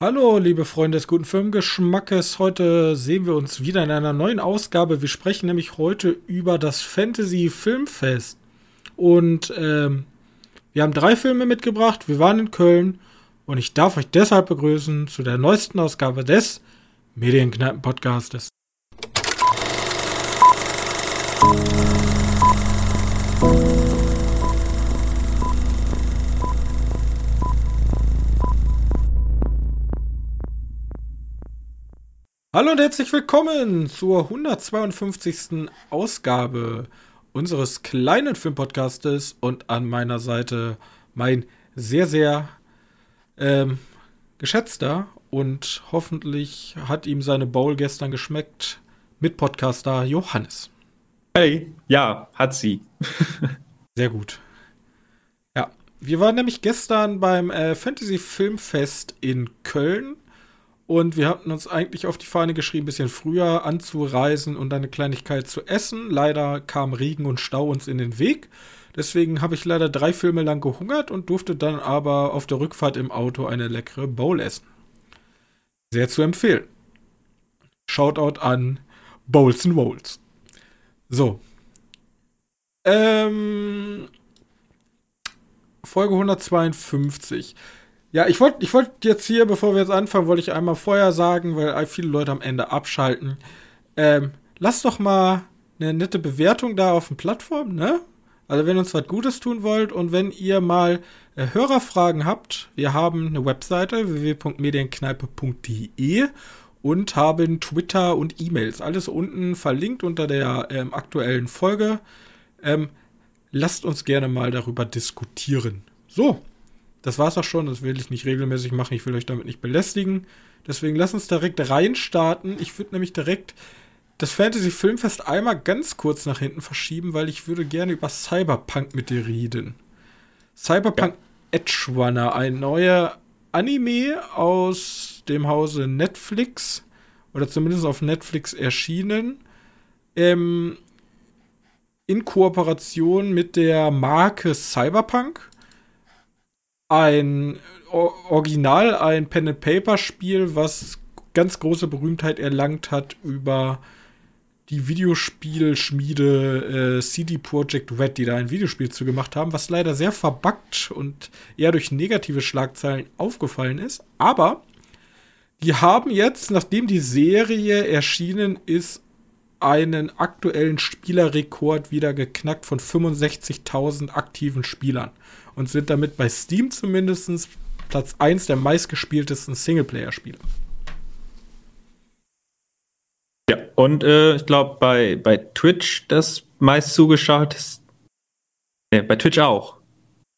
Hallo, liebe Freunde des guten Filmgeschmackes. Heute sehen wir uns wieder in einer neuen Ausgabe. Wir sprechen nämlich heute über das Fantasy Filmfest. Und ähm, wir haben drei Filme mitgebracht. Wir waren in Köln und ich darf euch deshalb begrüßen zu der neuesten Ausgabe des Medienkneipen-Podcastes. Hallo und herzlich willkommen zur 152. Ausgabe unseres kleinen Filmpodcastes und an meiner Seite mein sehr, sehr ähm, geschätzter und hoffentlich hat ihm seine Bowl gestern geschmeckt mit Podcaster Johannes. Hey, ja, hat sie. sehr gut. Ja, wir waren nämlich gestern beim äh, Fantasy Filmfest in Köln und wir hatten uns eigentlich auf die Fahne geschrieben, ein bisschen früher anzureisen und eine Kleinigkeit zu essen. Leider kam Regen und Stau uns in den Weg. Deswegen habe ich leider drei Filme lang gehungert und durfte dann aber auf der Rückfahrt im Auto eine leckere Bowl essen. Sehr zu empfehlen. Shoutout an Bowls and Rolls. So. Ähm, Folge 152. Ja, ich wollte ich wollt jetzt hier, bevor wir jetzt anfangen, wollte ich einmal vorher sagen, weil viele Leute am Ende abschalten. Ähm, lasst doch mal eine nette Bewertung da auf den Plattformen, ne? Also wenn ihr uns was Gutes tun wollt und wenn ihr mal äh, Hörerfragen habt, wir haben eine Webseite www.medienkneipe.de und haben Twitter und E-Mails. Alles unten verlinkt unter der ähm, aktuellen Folge. Ähm, lasst uns gerne mal darüber diskutieren. So, das war's auch schon, das will ich nicht regelmäßig machen, ich will euch damit nicht belästigen. Deswegen lasst uns direkt reinstarten. Ich würde nämlich direkt das Fantasy Filmfest einmal ganz kurz nach hinten verschieben, weil ich würde gerne über Cyberpunk mit dir reden. Cyberpunk ja. Edge Runner, ein neuer Anime aus dem Hause Netflix oder zumindest auf Netflix erschienen. Ähm, in Kooperation mit der Marke Cyberpunk ein Original, ein Pen-and-Paper-Spiel, was ganz große Berühmtheit erlangt hat über die Videospielschmiede äh, CD Projekt Red, die da ein Videospiel zu gemacht haben, was leider sehr verbuggt und eher durch negative Schlagzeilen aufgefallen ist. Aber die haben jetzt, nachdem die Serie erschienen ist, einen aktuellen Spielerrekord wieder geknackt von 65.000 aktiven Spielern und sind damit bei Steam zumindest Platz 1 der meistgespieltesten Singleplayer-Spiele. Ja, und äh, ich glaube bei, bei Twitch das meist zugeschauteste. Ne, bei Twitch auch.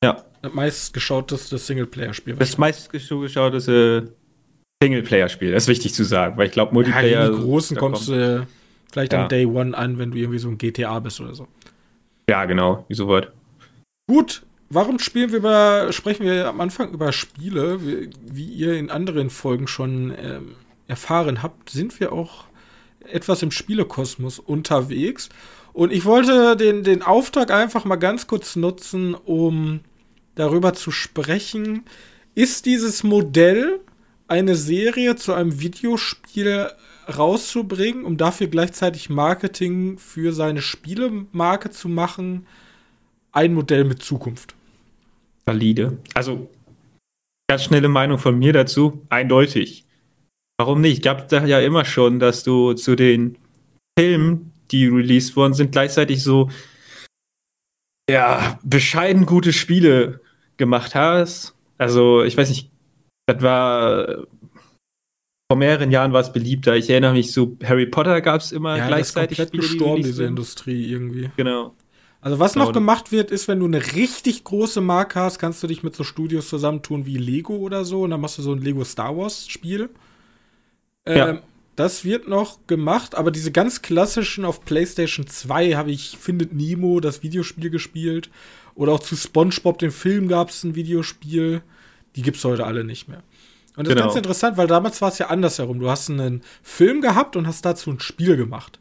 Ja. Das meistgeschauteste Singleplayer-Spiel. Das meistgeschauteste Singleplayer-Spiel, das ist wichtig zu sagen, weil ich glaube, Multiplayer. Ja, die großen kommst du vielleicht ja. am Day One an, wenn du irgendwie so ein GTA bist oder so. Ja, genau, wie so weit. Gut, warum spielen wir über, sprechen wir am Anfang über Spiele? Wie, wie ihr in anderen Folgen schon ähm, erfahren habt, sind wir auch etwas im Spielekosmos unterwegs. Und ich wollte den, den Auftrag einfach mal ganz kurz nutzen, um darüber zu sprechen. Ist dieses Modell eine Serie zu einem Videospiel rauszubringen, um dafür gleichzeitig Marketing für seine Spielemarke zu machen, ein Modell mit Zukunft? Valide. Also, ganz schnelle Meinung von mir dazu, eindeutig. Warum nicht? Gab da ja immer schon, dass du zu den Filmen, die released worden sind, gleichzeitig so ja, bescheiden gute Spiele gemacht hast. Also, ich weiß nicht, das war vor mehreren Jahren war es beliebter. Ich erinnere mich so, Harry Potter gab es immer ja, gleichzeitig. Das ist komplett Spiele, gestorben, die diese Industrie irgendwie. Genau. Also was noch gemacht wird, ist, wenn du eine richtig große Marke hast, kannst du dich mit so Studios zusammentun wie Lego oder so und dann machst du so ein Lego Star Wars Spiel. Ja. Ähm, das wird noch gemacht, aber diese ganz klassischen auf PlayStation 2 habe ich Findet Nemo, das Videospiel gespielt. Oder auch zu SpongeBob, den Film, gab es ein Videospiel. Die gibt es heute alle nicht mehr. Und das genau. ist ganz interessant, weil damals war es ja andersherum. Du hast einen Film gehabt und hast dazu ein Spiel gemacht.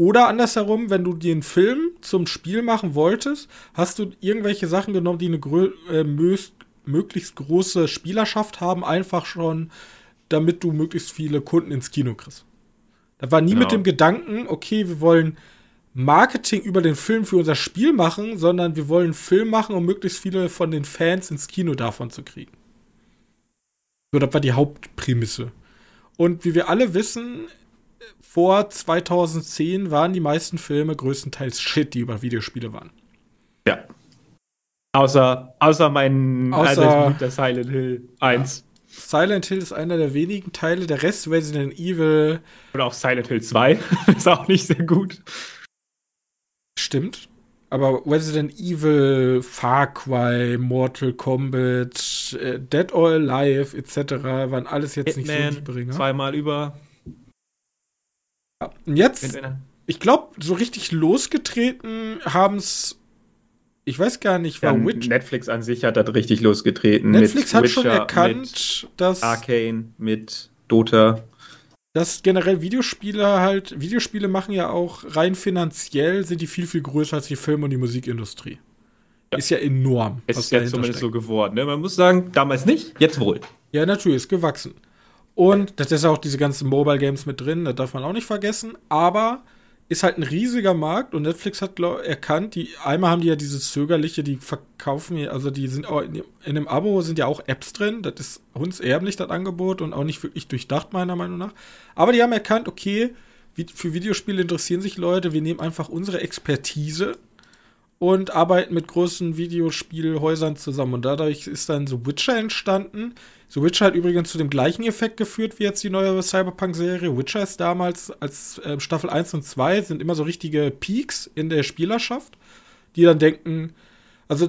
Oder andersherum, wenn du den Film zum Spiel machen wolltest, hast du irgendwelche Sachen genommen, die eine äh, möglichst große Spielerschaft haben, einfach schon damit du möglichst viele Kunden ins Kino kriegst. Da war nie Genau. mit dem Gedanken, okay, wir wollen Marketing über den Film für unser Spiel machen, sondern wir wollen einen Film machen, um möglichst viele von den Fans ins Kino davon zu kriegen. So, das war die Hauptprämisse. Und wie wir alle wissen, vor 2010 waren die meisten Filme größtenteils Shit, die über Videospiele waren. Ja. Außer, außer mein Außer- der Silent Hill 1. Silent Hill ist einer der wenigen Teile, der Rest Resident Evil Oder auch Silent Hill 2. ist auch nicht sehr gut. stimmt. Aber Resident Evil, Far Cry, Mortal Kombat, äh, Dead or Alive etc. waren alles jetzt nicht so die Hitman, Bringer. zweimal über. Ja. Und jetzt, ich glaube, so richtig losgetreten haben es, ich weiß gar nicht, war Ja, Witch. Netflix an sich hat das richtig losgetreten. Netflix mit hat schon Witcher, erkannt, dass, Arcane, mit Dota. dass generell Videospiele halt, Videospiele machen ja auch rein finanziell, sind die viel, viel größer als die Film- und die Musikindustrie. Ja. Ist ja enorm. Es was ist jetzt dahinter zumindest steckt. so geworden. Ne? Man muss sagen, damals nicht, jetzt wohl. Ja, natürlich, ist gewachsen. Und das ist auch diese ganzen Mobile Games mit drin, das darf man auch nicht vergessen. Aber ist halt ein riesiger Markt und Netflix hat glaub, erkannt, die einmal haben die ja dieses zögerliche, die verkaufen ja, also die sind auch in, dem- Abo sind ja auch Apps drin, das ist hundserblich das Angebot und auch nicht wirklich durchdacht meiner Meinung nach. Aber die haben erkannt, okay, für Videospiele interessieren sich Leute, wir nehmen einfach unsere Expertise und arbeiten mit großen Videospielhäusern zusammen. Und dadurch ist dann so Witcher entstanden. So Witcher hat übrigens zu dem gleichen Effekt geführt wie jetzt die neue Cyberpunk-Serie. Witcher ist damals als äh, Staffel 1 und 2 sind immer so richtige Peaks in der Spielerschaft, die dann denken, also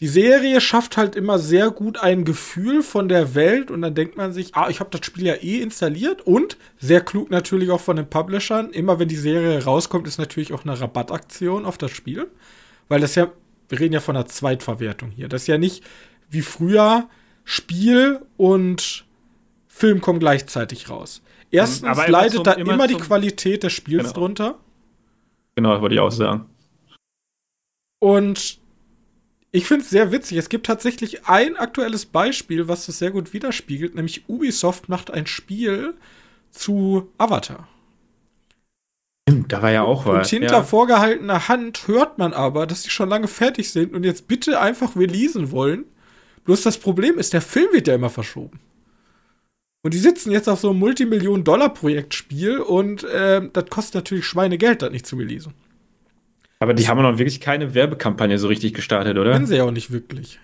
die Serie schafft halt immer sehr gut ein Gefühl von der Welt und dann denkt man sich, ah, ich habe das Spiel ja eh installiert und sehr klug natürlich auch von den Publishern, immer wenn die Serie rauskommt, ist natürlich auch eine Rabattaktion auf das Spiel, weil das ja, wir reden ja von einer Zweitverwertung hier. Das ist ja nicht wie früher Spiel und Film kommen gleichzeitig raus. Erstens Aber immer leidet zum- da immer immer, die Qualität des Spiels Genau. drunter. Genau, das wollte ich auch sagen. Und ich finde es sehr witzig. Es gibt tatsächlich ein aktuelles Beispiel, was das sehr gut widerspiegelt, nämlich Ubisoft macht ein Spiel zu Avatar. Da war ja auch und was. hinter ja. vorgehaltener Hand hört man aber, dass die schon lange fertig sind und jetzt bitte einfach releasen wollen. Bloß das Problem ist, der Film wird ja immer verschoben. Und die sitzen jetzt auf so einem Multimillionen-Dollar-Projektspiel und ähm, das kostet natürlich Schweinegeld, das nicht zu releasen. Aber die haben noch wirklich keine Werbekampagne so richtig gestartet, oder? Kennen sie ja auch nicht wirklich.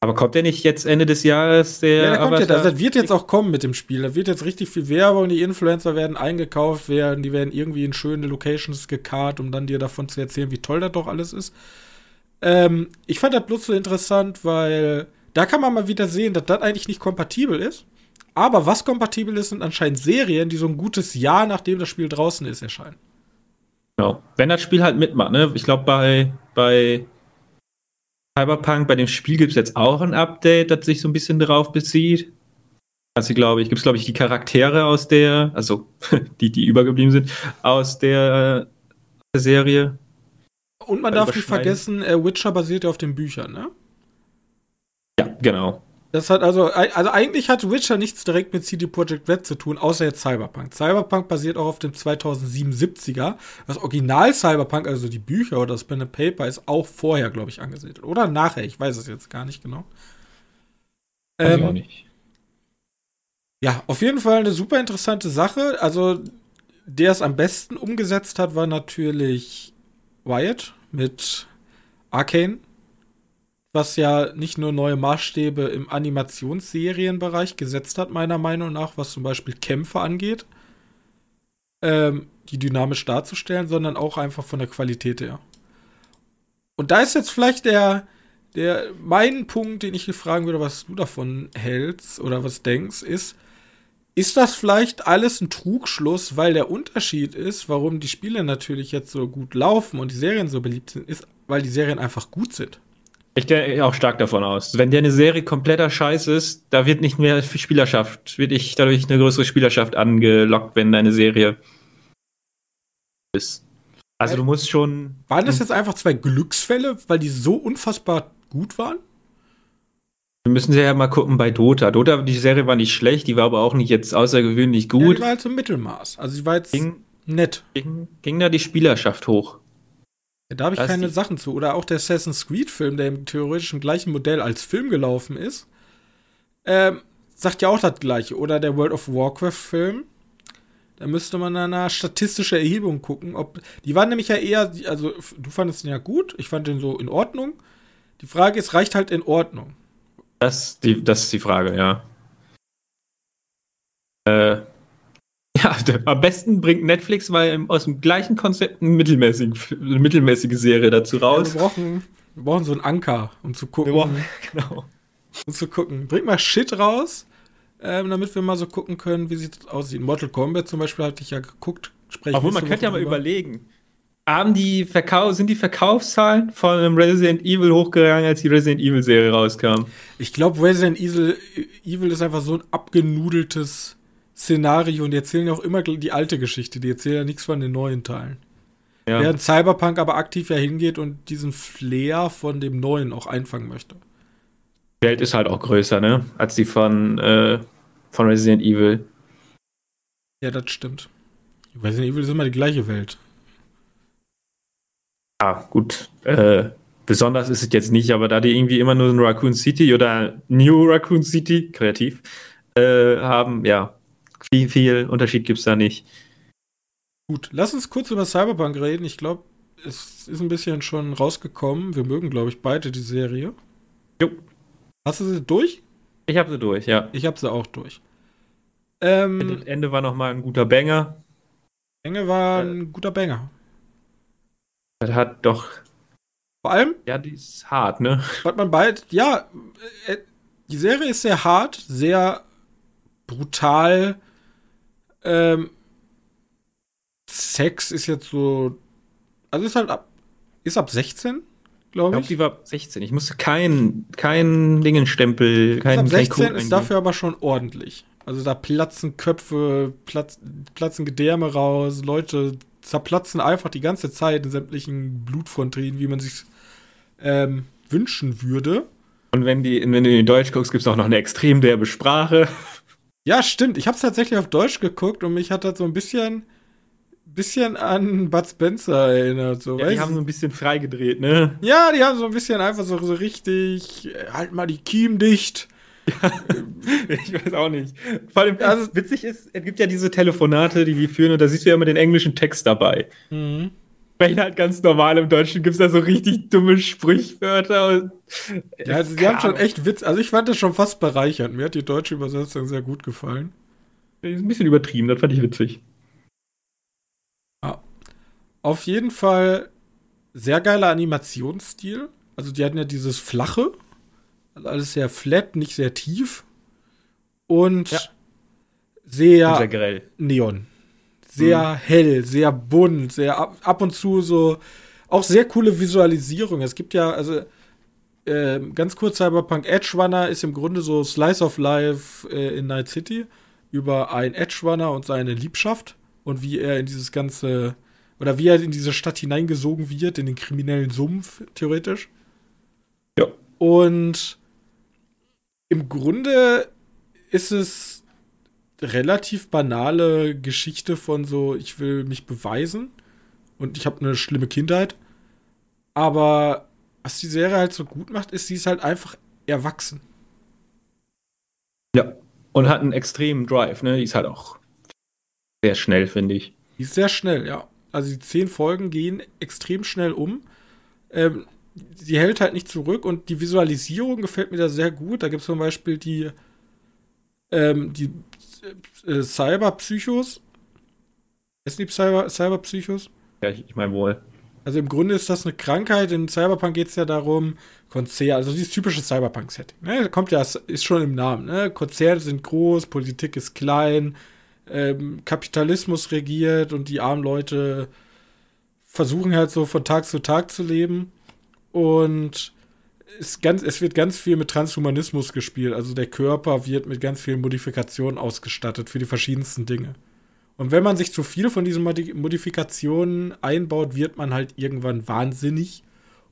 Aber kommt der nicht jetzt Ende des Jahres, der Ja, da kommt das, das wird jetzt auch kommen mit dem Spiel. Da wird jetzt richtig viel Werbung, die Influencer werden eingekauft werden, die werden irgendwie in schöne Locations gekarrt, um dann dir davon zu erzählen, wie toll das doch alles ist. Ähm, ich fand das bloß so interessant, weil da kann man mal wieder sehen, dass das eigentlich nicht kompatibel ist. Aber was kompatibel ist, sind anscheinend Serien, die so ein gutes Jahr, nachdem das Spiel draußen ist, erscheinen. Genau. Wenn das Spiel halt mitmacht, ne? Ich glaube, bei, bei Cyberpunk, bei dem Spiel gibt es jetzt auch ein Update, das sich so ein bisschen darauf bezieht. Also, glaube ich, gibt es, glaube ich, die Charaktere aus der, also die, die übergeblieben sind, aus der, äh, der Serie. Und man Bei darf nicht vergessen, äh, Witcher basiert ja auf den Büchern, ne? Ja, genau. Das hat also, also eigentlich hat Witcher nichts direkt mit CD Projekt Red zu tun, außer jetzt Cyberpunk. Cyberpunk basiert auch auf dem 2077er. Das Original Cyberpunk, also die Bücher oder das Pen and Paper, ist auch vorher, glaube ich, angesiedelt. Oder nachher, ich weiß es jetzt gar nicht genau. Ähm, auch nicht. ja, auf jeden Fall eine super interessante Sache. Also, der es am besten umgesetzt hat, war natürlich Wyatt mit Arcane. Was ja nicht nur neue Maßstäbe im Animationsserienbereich gesetzt hat, meiner Meinung nach, was zum Beispiel Kämpfe angeht, ähm, die dynamisch darzustellen, sondern auch einfach von der Qualität her. Und da ist jetzt vielleicht der, der, mein Punkt, den ich hier fragen würde, was du davon hältst oder was denkst, ist, ist das vielleicht alles ein Trugschluss, weil der Unterschied ist, warum die Spiele natürlich jetzt so gut laufen und die Serien so beliebt sind, ist, weil die Serien einfach gut sind. Ich gehe auch stark davon aus. Wenn der eine Serie kompletter Scheiß ist, da wird nicht mehr viel Spielerschaft, wird ich dadurch eine größere Spielerschaft angelockt, wenn deine Serie ist. Also du musst schon. Waren das jetzt einfach zwei Glücksfälle, weil die so unfassbar gut waren? Wir müssen ja mal gucken bei Dota. Dota, die Serie war nicht schlecht, die war aber auch nicht jetzt außergewöhnlich Ja, gut. die war halt so Mittelmaß. Also die war jetzt ging, nett. ging, ging da die Spielerschaft hoch. Ja, da habe ich Da ist keine Sachen zu. Oder auch der Assassin's Creed-Film, der im theoretischen gleichen Modell als Film gelaufen ist, ähm, sagt ja auch das gleiche. Oder der World of Warcraft-Film. Da müsste man nach einer statistischen Erhebung gucken, ob. Die waren nämlich ja eher, also du fandest den ja gut, ich fand den so in Ordnung. Die Frage ist, reicht halt in Ordnung? Das, die, das ist die Frage, ja. Äh, ja, am besten bringt Netflix weil im- aus dem gleichen Konzept eine, mittelmäßige, eine mittelmäßige Serie dazu Ja, raus. wir, brauchen, wir brauchen so einen Anker, um zu gucken. Wir brauchen- genau. um zu gucken. Bringt mal Shit raus, ähm, damit wir mal so gucken können, wie sieht das aussieht. Mortal Kombat zum Beispiel hatte ich ja geguckt. Spreche Obwohl, man könnte ja mal überlegen. Haben die Verkau sind die Verkaufszahlen von einem Resident Evil hochgegangen, als die Resident Evil Serie rauskam? Ich glaube, Resident Evil, Evil ist einfach so ein abgenudeltes Szenario und die erzählen ja auch immer die alte Geschichte. Die erzählen ja nichts von den neuen Teilen. Ja. Während Cyberpunk aber aktiv ja hingeht und diesen Flair von dem neuen auch einfangen möchte. Die Welt ist halt auch größer, ne? Als die von, äh, von Resident Evil. Ja, das stimmt. Resident Evil ist immer die gleiche Welt. Ja, gut. Äh, besonders ist es jetzt nicht, aber da die irgendwie immer nur ein Raccoon City oder New Raccoon City, kreativ, äh, haben, ja, viel, viel Unterschied gibt's da nicht. Gut, lass uns kurz über Cyberpunk reden. Ich glaube, es ist ein bisschen schon rausgekommen. Wir mögen, glaube ich, beide die Serie. Jo. Hast du sie durch? Ich habe sie durch, ja. Ich habe sie auch durch. Ähm, Das Ende war nochmal ein guter Banger. Enge war ein guter Banger. Das hat doch, Vor allem, ja, die ist hart, ne? was man bald, ja, äh, die Serie ist sehr hart, sehr brutal. Ähm, Sex ist jetzt so, also ist halt ab, ist ab 16, Ich glaube glaube, ich. die war ab 16. Ich musste keinen kein Dingenstempel, keinen ab kein 16 Code ist dafür aber schon ordentlich. Also da platzen Köpfe, platz, platzen Gedärme raus, Leute zerplatzen einfach die ganze Zeit in sämtlichen Blutfontänen, wie man sich ähm, wünschen würde. Und wenn, die, wenn du in Deutsch guckst, gibt es auch noch eine extrem derbe Sprache. Ja, stimmt. Ich habe es tatsächlich auf Deutsch geguckt und mich hat das so ein bisschen, bisschen an Bud Spencer erinnert. So, Ja, die haben so ein bisschen freigedreht, ne? ja, die haben so ein bisschen einfach so, so richtig, äh, halt mal die Kiem dicht. Ich weiß auch nicht. Vor allem, Also- also, witzig ist, es gibt ja diese Telefonate, die die führen, und da siehst du ja immer den englischen Text dabei. Mhm. Sprechen halt ganz normal im Deutschen, gibt es da so richtig dumme Sprichwörter. Und Ja, also die haben schon echt Witz. Also ich fand das schon fast bereichernd. Mir hat die deutsche Übersetzung sehr gut gefallen. Ist ein bisschen übertrieben, das fand ich witzig. Auf jeden Fall sehr geiler Animationsstil. Also die hatten ja dieses flache, alles sehr flat, nicht sehr tief und Ja. sehr, Sehr grell. neon, sehr hell, sehr bunt, sehr ab, ab und zu so auch sehr coole Visualisierung. Es gibt ja also ähm, ganz kurz Cyberpunk Edge Runner ist im Grunde so Slice of Life äh, in Night City über einen Edge Runner und seine Liebschaft und wie er in dieses ganze oder wie er in diese Stadt hineingesogen wird, in den kriminellen Sumpf, theoretisch. Ja. Und im Grunde ist es relativ banale Geschichte von so, ich will mich beweisen und ich habe eine schlimme Kindheit. Aber was die Serie halt so gut macht, ist, sie ist halt einfach erwachsen. Ja. Und hat einen extremen Drive, ne? Die ist halt auch sehr schnell, finde ich. Die ist sehr schnell, ja. Also die zehn Folgen gehen extrem schnell um. Ähm, sie hält halt nicht zurück und die Visualisierung gefällt mir da sehr gut. Da gibt es zum Beispiel die, ähm, die äh, Cyberpsychos. Ist die Cyber, Cyberpsychos? Ja, ich, ich meine wohl. Also im Grunde ist das eine Krankheit. In Cyberpunk geht es ja darum, Konzerne, also dieses typische Cyberpunk-Setting. Ne? Kommt ja, ist schon im Namen. Ne? Konzerne sind groß, Politik ist klein, ähm, Kapitalismus regiert und die armen Leute versuchen halt so von Tag zu Tag zu leben. Und es, ganz, es wird ganz viel mit Transhumanismus gespielt. Also der Körper wird mit ganz vielen Modifikationen ausgestattet für die verschiedensten Dinge. Und wenn man sich zu viel von diesen Modi Modifikationen einbaut, wird man halt irgendwann wahnsinnig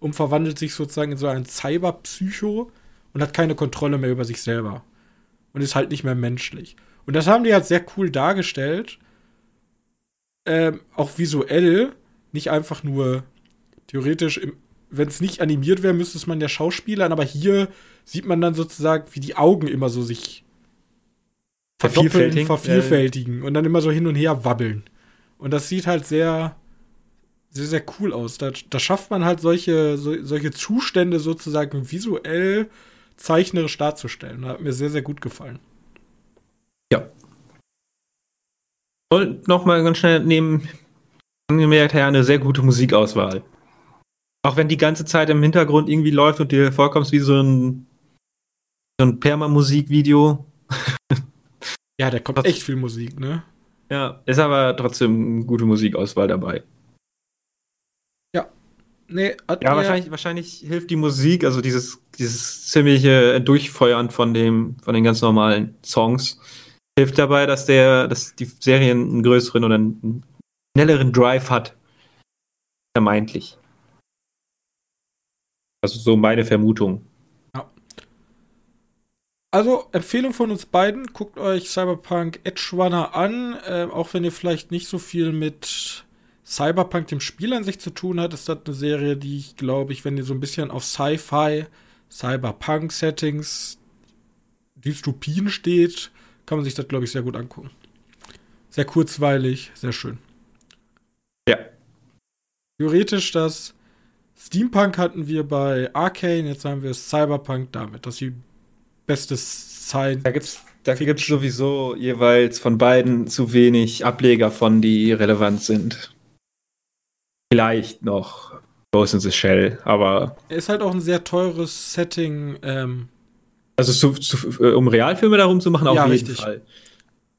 und verwandelt sich sozusagen in so einen Cyberpsycho. Und hat keine Kontrolle mehr über sich selber. Und ist halt nicht mehr menschlich. Und das haben die halt sehr cool dargestellt. Ähm, auch visuell, nicht einfach nur theoretisch, wenn es nicht animiert wäre, müsste es man ja Schauspielern, aber hier sieht man dann sozusagen, wie die Augen immer so sich vervielfältigen, vervielfältigen und dann immer so hin und her wabbeln. Und das sieht halt sehr, sehr, sehr cool aus. Da, da schafft man halt solche, so, solche Zustände sozusagen visuell zeichnerisch darzustellen. Das hat mir sehr, sehr gut gefallen. Ja. Und nochmal ganz schnell neben angemerkt, ja, eine sehr gute Musikauswahl. Auch wenn die ganze Zeit im Hintergrund irgendwie läuft und dir vorkommst wie so ein, so ein Perma-Musikvideo. ja, da kommt echt viel Musik, ne? Ja, ist aber trotzdem gute Musikauswahl dabei. Ja. Nee, ja, wahrscheinlich, wahrscheinlich hilft die Musik, also dieses, dieses ziemliche Durchfeuern von dem, von den ganz normalen Songs, hilft dabei, dass der, dass die Serie einen größeren oder einen schnelleren Drive hat. Vermeintlich. Also so meine Vermutung. Ja. Also, Empfehlung von uns beiden, guckt euch Cyberpunk Edge Runner an, äh, auch wenn ihr vielleicht nicht so viel mit Cyberpunk, dem Spiel an sich zu tun hat, ist das eine Serie, die ich glaube ich, wenn ihr so ein bisschen auf Sci-Fi, Cyberpunk-Settings, Dystopien steht, kann man sich das glaube ich sehr gut angucken. Sehr kurzweilig, sehr schön. Ja. Theoretisch das Steampunk hatten wir bei Arcane, jetzt haben wir Cyberpunk damit. Das ist die beste Science. Da gibt's da gibt es sowieso jeweils von beiden zu wenig Ableger von, die relevant sind. Vielleicht noch Ghost in the Shell, aber. Ist halt auch ein sehr teures Setting. Ähm also zu, zu, äh, um Realfilme darum zu machen, auf ja, jeden richtig. Fall.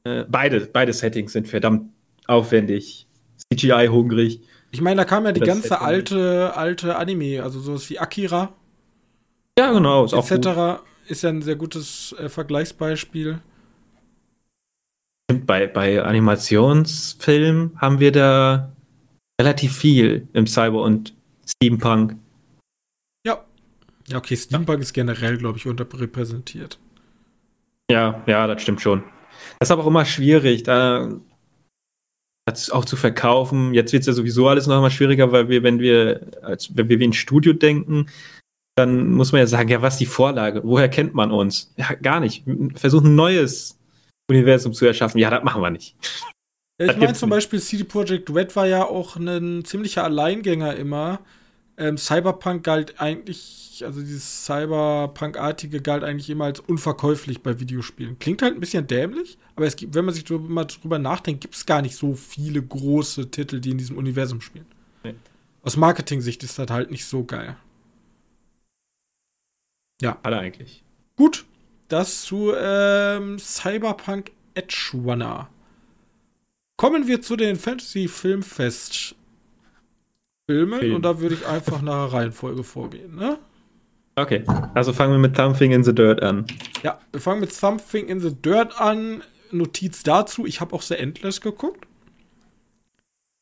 Äh, beide, beide Settings sind verdammt aufwendig. CGI-hungrig. Ich meine, da kam ja die ganze alte, alte Anime, also sowas wie Akira. Ja, genau, ist etc. Auch ist ja ein sehr gutes äh, Vergleichsbeispiel. Bei, bei Animationsfilmen haben wir da relativ viel im Cyber- und Steampunk. Ja. Ja, okay, Steampunk ja. ist generell, glaube ich, unterrepräsentiert. Ja, ja, das stimmt schon. Das ist aber auch immer schwierig. Da das auch zu verkaufen. Jetzt wird es ja sowieso alles noch mal schwieriger, weil wir, wenn wir, als wenn wir wie ein Studio denken, dann muss man ja sagen, ja, was ist die Vorlage? Woher kennt man uns? Ja, gar nicht. Versuchen ein neues Universum zu erschaffen. Ja, das machen wir nicht. Ja, ich meine zum Beispiel CD Projekt Red war ja auch ein ziemlicher Alleingänger immer. Ähm, Cyberpunk galt eigentlich, also dieses Cyberpunk-artige galt eigentlich immer als unverkäuflich bei Videospielen. Klingt halt ein bisschen dämlich, aber es gibt, wenn man sich drüber, mal drüber nachdenkt, gibt es gar nicht so viele große Titel, die in diesem Universum spielen. Nee. Aus Marketing-Sicht ist das halt nicht so geil. Ja. Alle eigentlich. Gut. Das zu ähm, Cyberpunk Edge Runner. Kommen wir zu den Fantasy Filmfest Filmen Film. und da würde ich einfach nach Reihenfolge vorgehen, ne? Okay, also fangen wir mit Something in the Dirt an. Ja, wir fangen mit Something in the Dirt an. Notiz dazu, ich habe auch The Endless geguckt.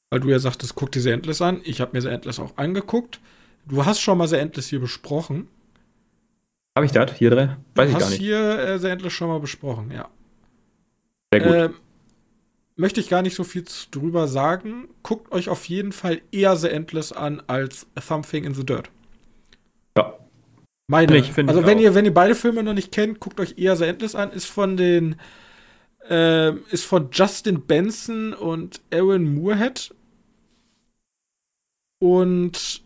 Weil du ja sagtest, guck dir The Endless an. Ich habe mir The Endless auch angeguckt. Du hast schon mal The Endless hier besprochen. Habe ich das hier drin? Weiß du ich gar nicht. hier äh, The Endless schon mal besprochen, ja. Sehr gut. Ähm, möchte ich gar nicht so viel drüber sagen. Guckt euch auf jeden Fall eher The Endless an als Something in the Dirt. Ja. Meine. Ich, also wenn ihr, wenn ihr beide Filme noch nicht kennt, guckt euch eher The Endless an. Ist von den äh, ist von Justin Benson und Aaron Moorhead. Und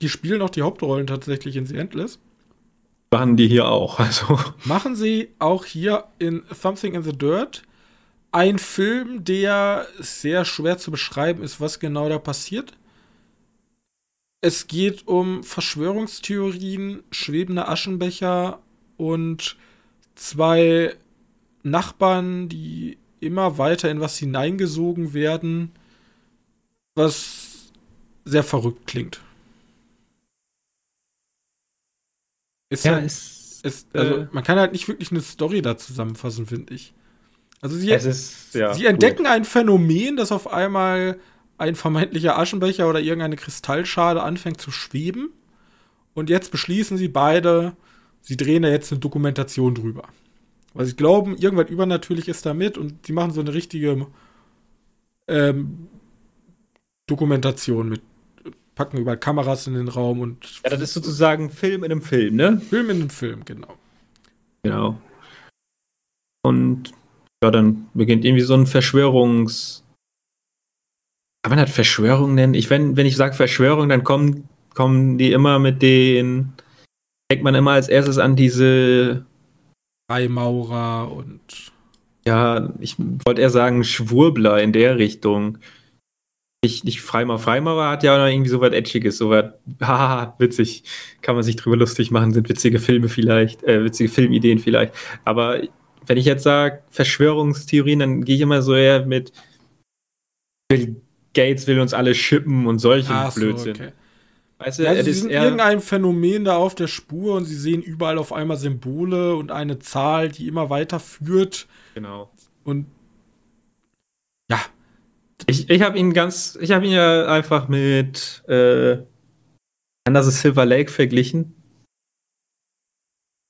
die spielen auch die Hauptrollen tatsächlich in The Endless. Machen die hier auch, also. Machen sie auch hier in Something in the Dirt ein Film, der sehr schwer zu beschreiben ist, was genau da passiert. Es geht um Verschwörungstheorien, schwebende Aschenbecher und zwei Nachbarn, die immer weiter in was hineingesogen werden, was sehr verrückt klingt. Ist ja, halt, ist, ist, also äh, man kann halt nicht wirklich eine Story da zusammenfassen, finde ich. Also sie, ist, ja, sie entdecken ein Phänomen, dass auf einmal ein vermeintlicher Aschenbecher oder irgendeine Kristallschale anfängt zu schweben. Und jetzt beschließen sie beide, sie drehen da jetzt eine Dokumentation drüber. Weil sie glauben, irgendwas übernatürlich ist damit und die machen so eine richtige ähm, Dokumentation mit, packen überall Kameras in den Raum und. Ja, das ist sozusagen Film in einem Film, ne? Film in einem Film, genau. Genau. Und ja, dann beginnt irgendwie so ein Verschwörungs. Kann man das Verschwörung nennen? Ich, wenn, wenn ich sage Verschwörung, dann kommen, kommen die immer mit den. Denkt man immer als erstes an diese. Freimaurer und. Ja, ich wollte eher sagen Schwurbler in der Richtung. Nicht, nicht Freimaurer. Freimaurer hat ja irgendwie so was Edgiges, so was, haha, witzig. Kann man sich drüber lustig machen, sind witzige Filme vielleicht, äh, witzige Filmideen vielleicht. Aber wenn ich jetzt sage Verschwörungstheorien, dann gehe ich immer so eher mit Bill Gates will uns alle schippen und solchen Ach so, Blödsinn. okay. Weißt du, es sie sind irgendein Phänomen da auf der Spur und sie sehen überall auf einmal Symbole und eine Zahl, die immer weiter führt. genau. Und ja, Ich, ich habe ihn ganz, ich habe ihn ja einfach mit äh, Anders Silver Lake verglichen.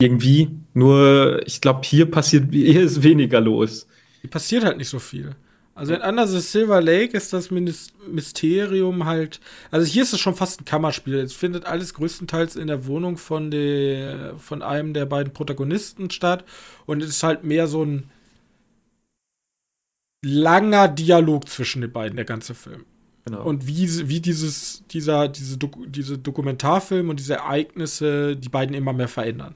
Irgendwie. Nur, ich glaube, hier passiert, hier ist weniger los. hier passiert halt nicht so viel. Also in Anders ist Silver Lake ist das Mysterium halt. Also hier ist es schon fast ein Kammerspiel. Es findet alles größtenteils in der Wohnung von, der, von einem der beiden Protagonisten statt. Und es ist halt mehr so ein langer Dialog zwischen den beiden, der ganze Film. Genau. Und wie, wie dieses, dieser, diese, Doku, diese Dokumentarfilm und diese Ereignisse die beiden immer mehr verändern.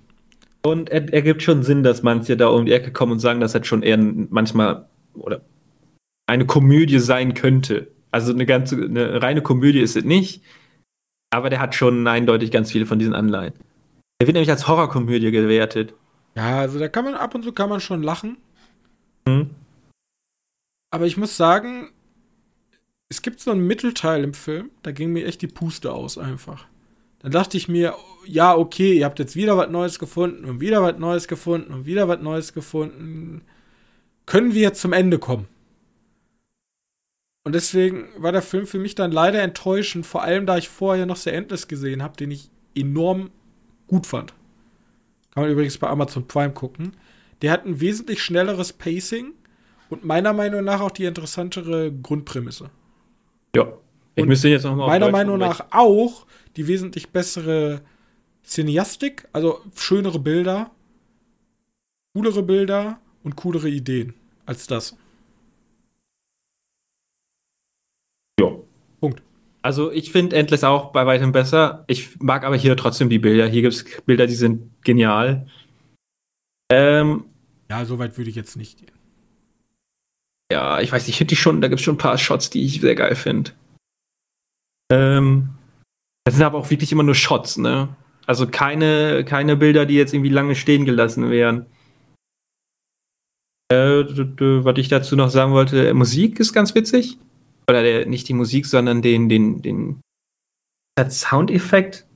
Und er, ergibt schon Sinn, dass manche da um die Ecke kommen und sagen, dass das schon eher manchmal oder eine Komödie sein könnte. Also eine ganze, eine reine Komödie ist es nicht, aber der hat schon eindeutig ganz viele von diesen Anleihen. Der wird nämlich als Horrorkomödie gewertet. Ja, also da kann man ab und zu kann man schon lachen. Hm? Aber ich muss sagen, es gibt so einen Mittelteil im Film, da ging mir echt die Puste aus einfach. Dann dachte ich mir, ja, okay, ihr habt jetzt wieder was Neues gefunden und wieder was Neues gefunden und wieder was Neues gefunden. Können wir jetzt zum Ende kommen? Und deswegen war der Film für mich dann leider enttäuschend, vor allem da ich vorher noch The Endless gesehen habe, den ich enorm gut fand. Kann man übrigens bei Amazon Prime gucken. Der hat ein wesentlich schnelleres Pacing und meiner Meinung nach auch die interessantere Grundprämisse. Ja. Ich Und müsste jetzt noch mal Meiner Meinung nach auch die wesentlich bessere Cineastik, also schönere Bilder, coolere Bilder und coolere Ideen als das. Ja. Punkt. Also ich finde Endless auch bei weitem besser. Ich mag aber hier trotzdem die Bilder. Hier gibt es Bilder, die sind genial. Ähm, Ja, so weit würde ich jetzt nicht gehen. ja, ich weiß nicht, ich finde die schon, da gibt es schon ein paar Shots, die ich sehr geil finde. Ähm, das sind aber auch wirklich immer nur Shots, ne? Also keine, keine Bilder, die jetzt irgendwie lange stehen gelassen wären. Äh, was ich dazu noch sagen wollte, Musik ist ganz witzig. Oder der, nicht die Musik, sondern den, den, den Soundeffekt.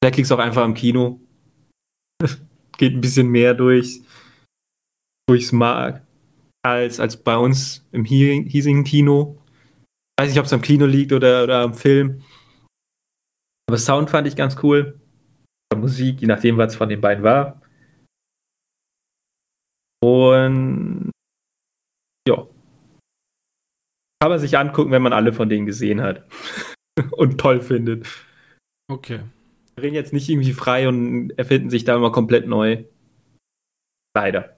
Da kriegst du auch einfach im Kino. Geht ein bisschen mehr durch, durchs Mark als, als bei uns im hie- hiesigen Kino. Weiß nicht, ob es am Kino liegt oder, oder am Film. Aber Sound fand ich ganz cool. Musik, je nachdem, was von den beiden war. Und ja. Kann man sich angucken, wenn man alle von denen gesehen hat. und toll findet. Okay. Wir reden jetzt nicht irgendwie frei und erfinden sich da immer komplett neu. Leider.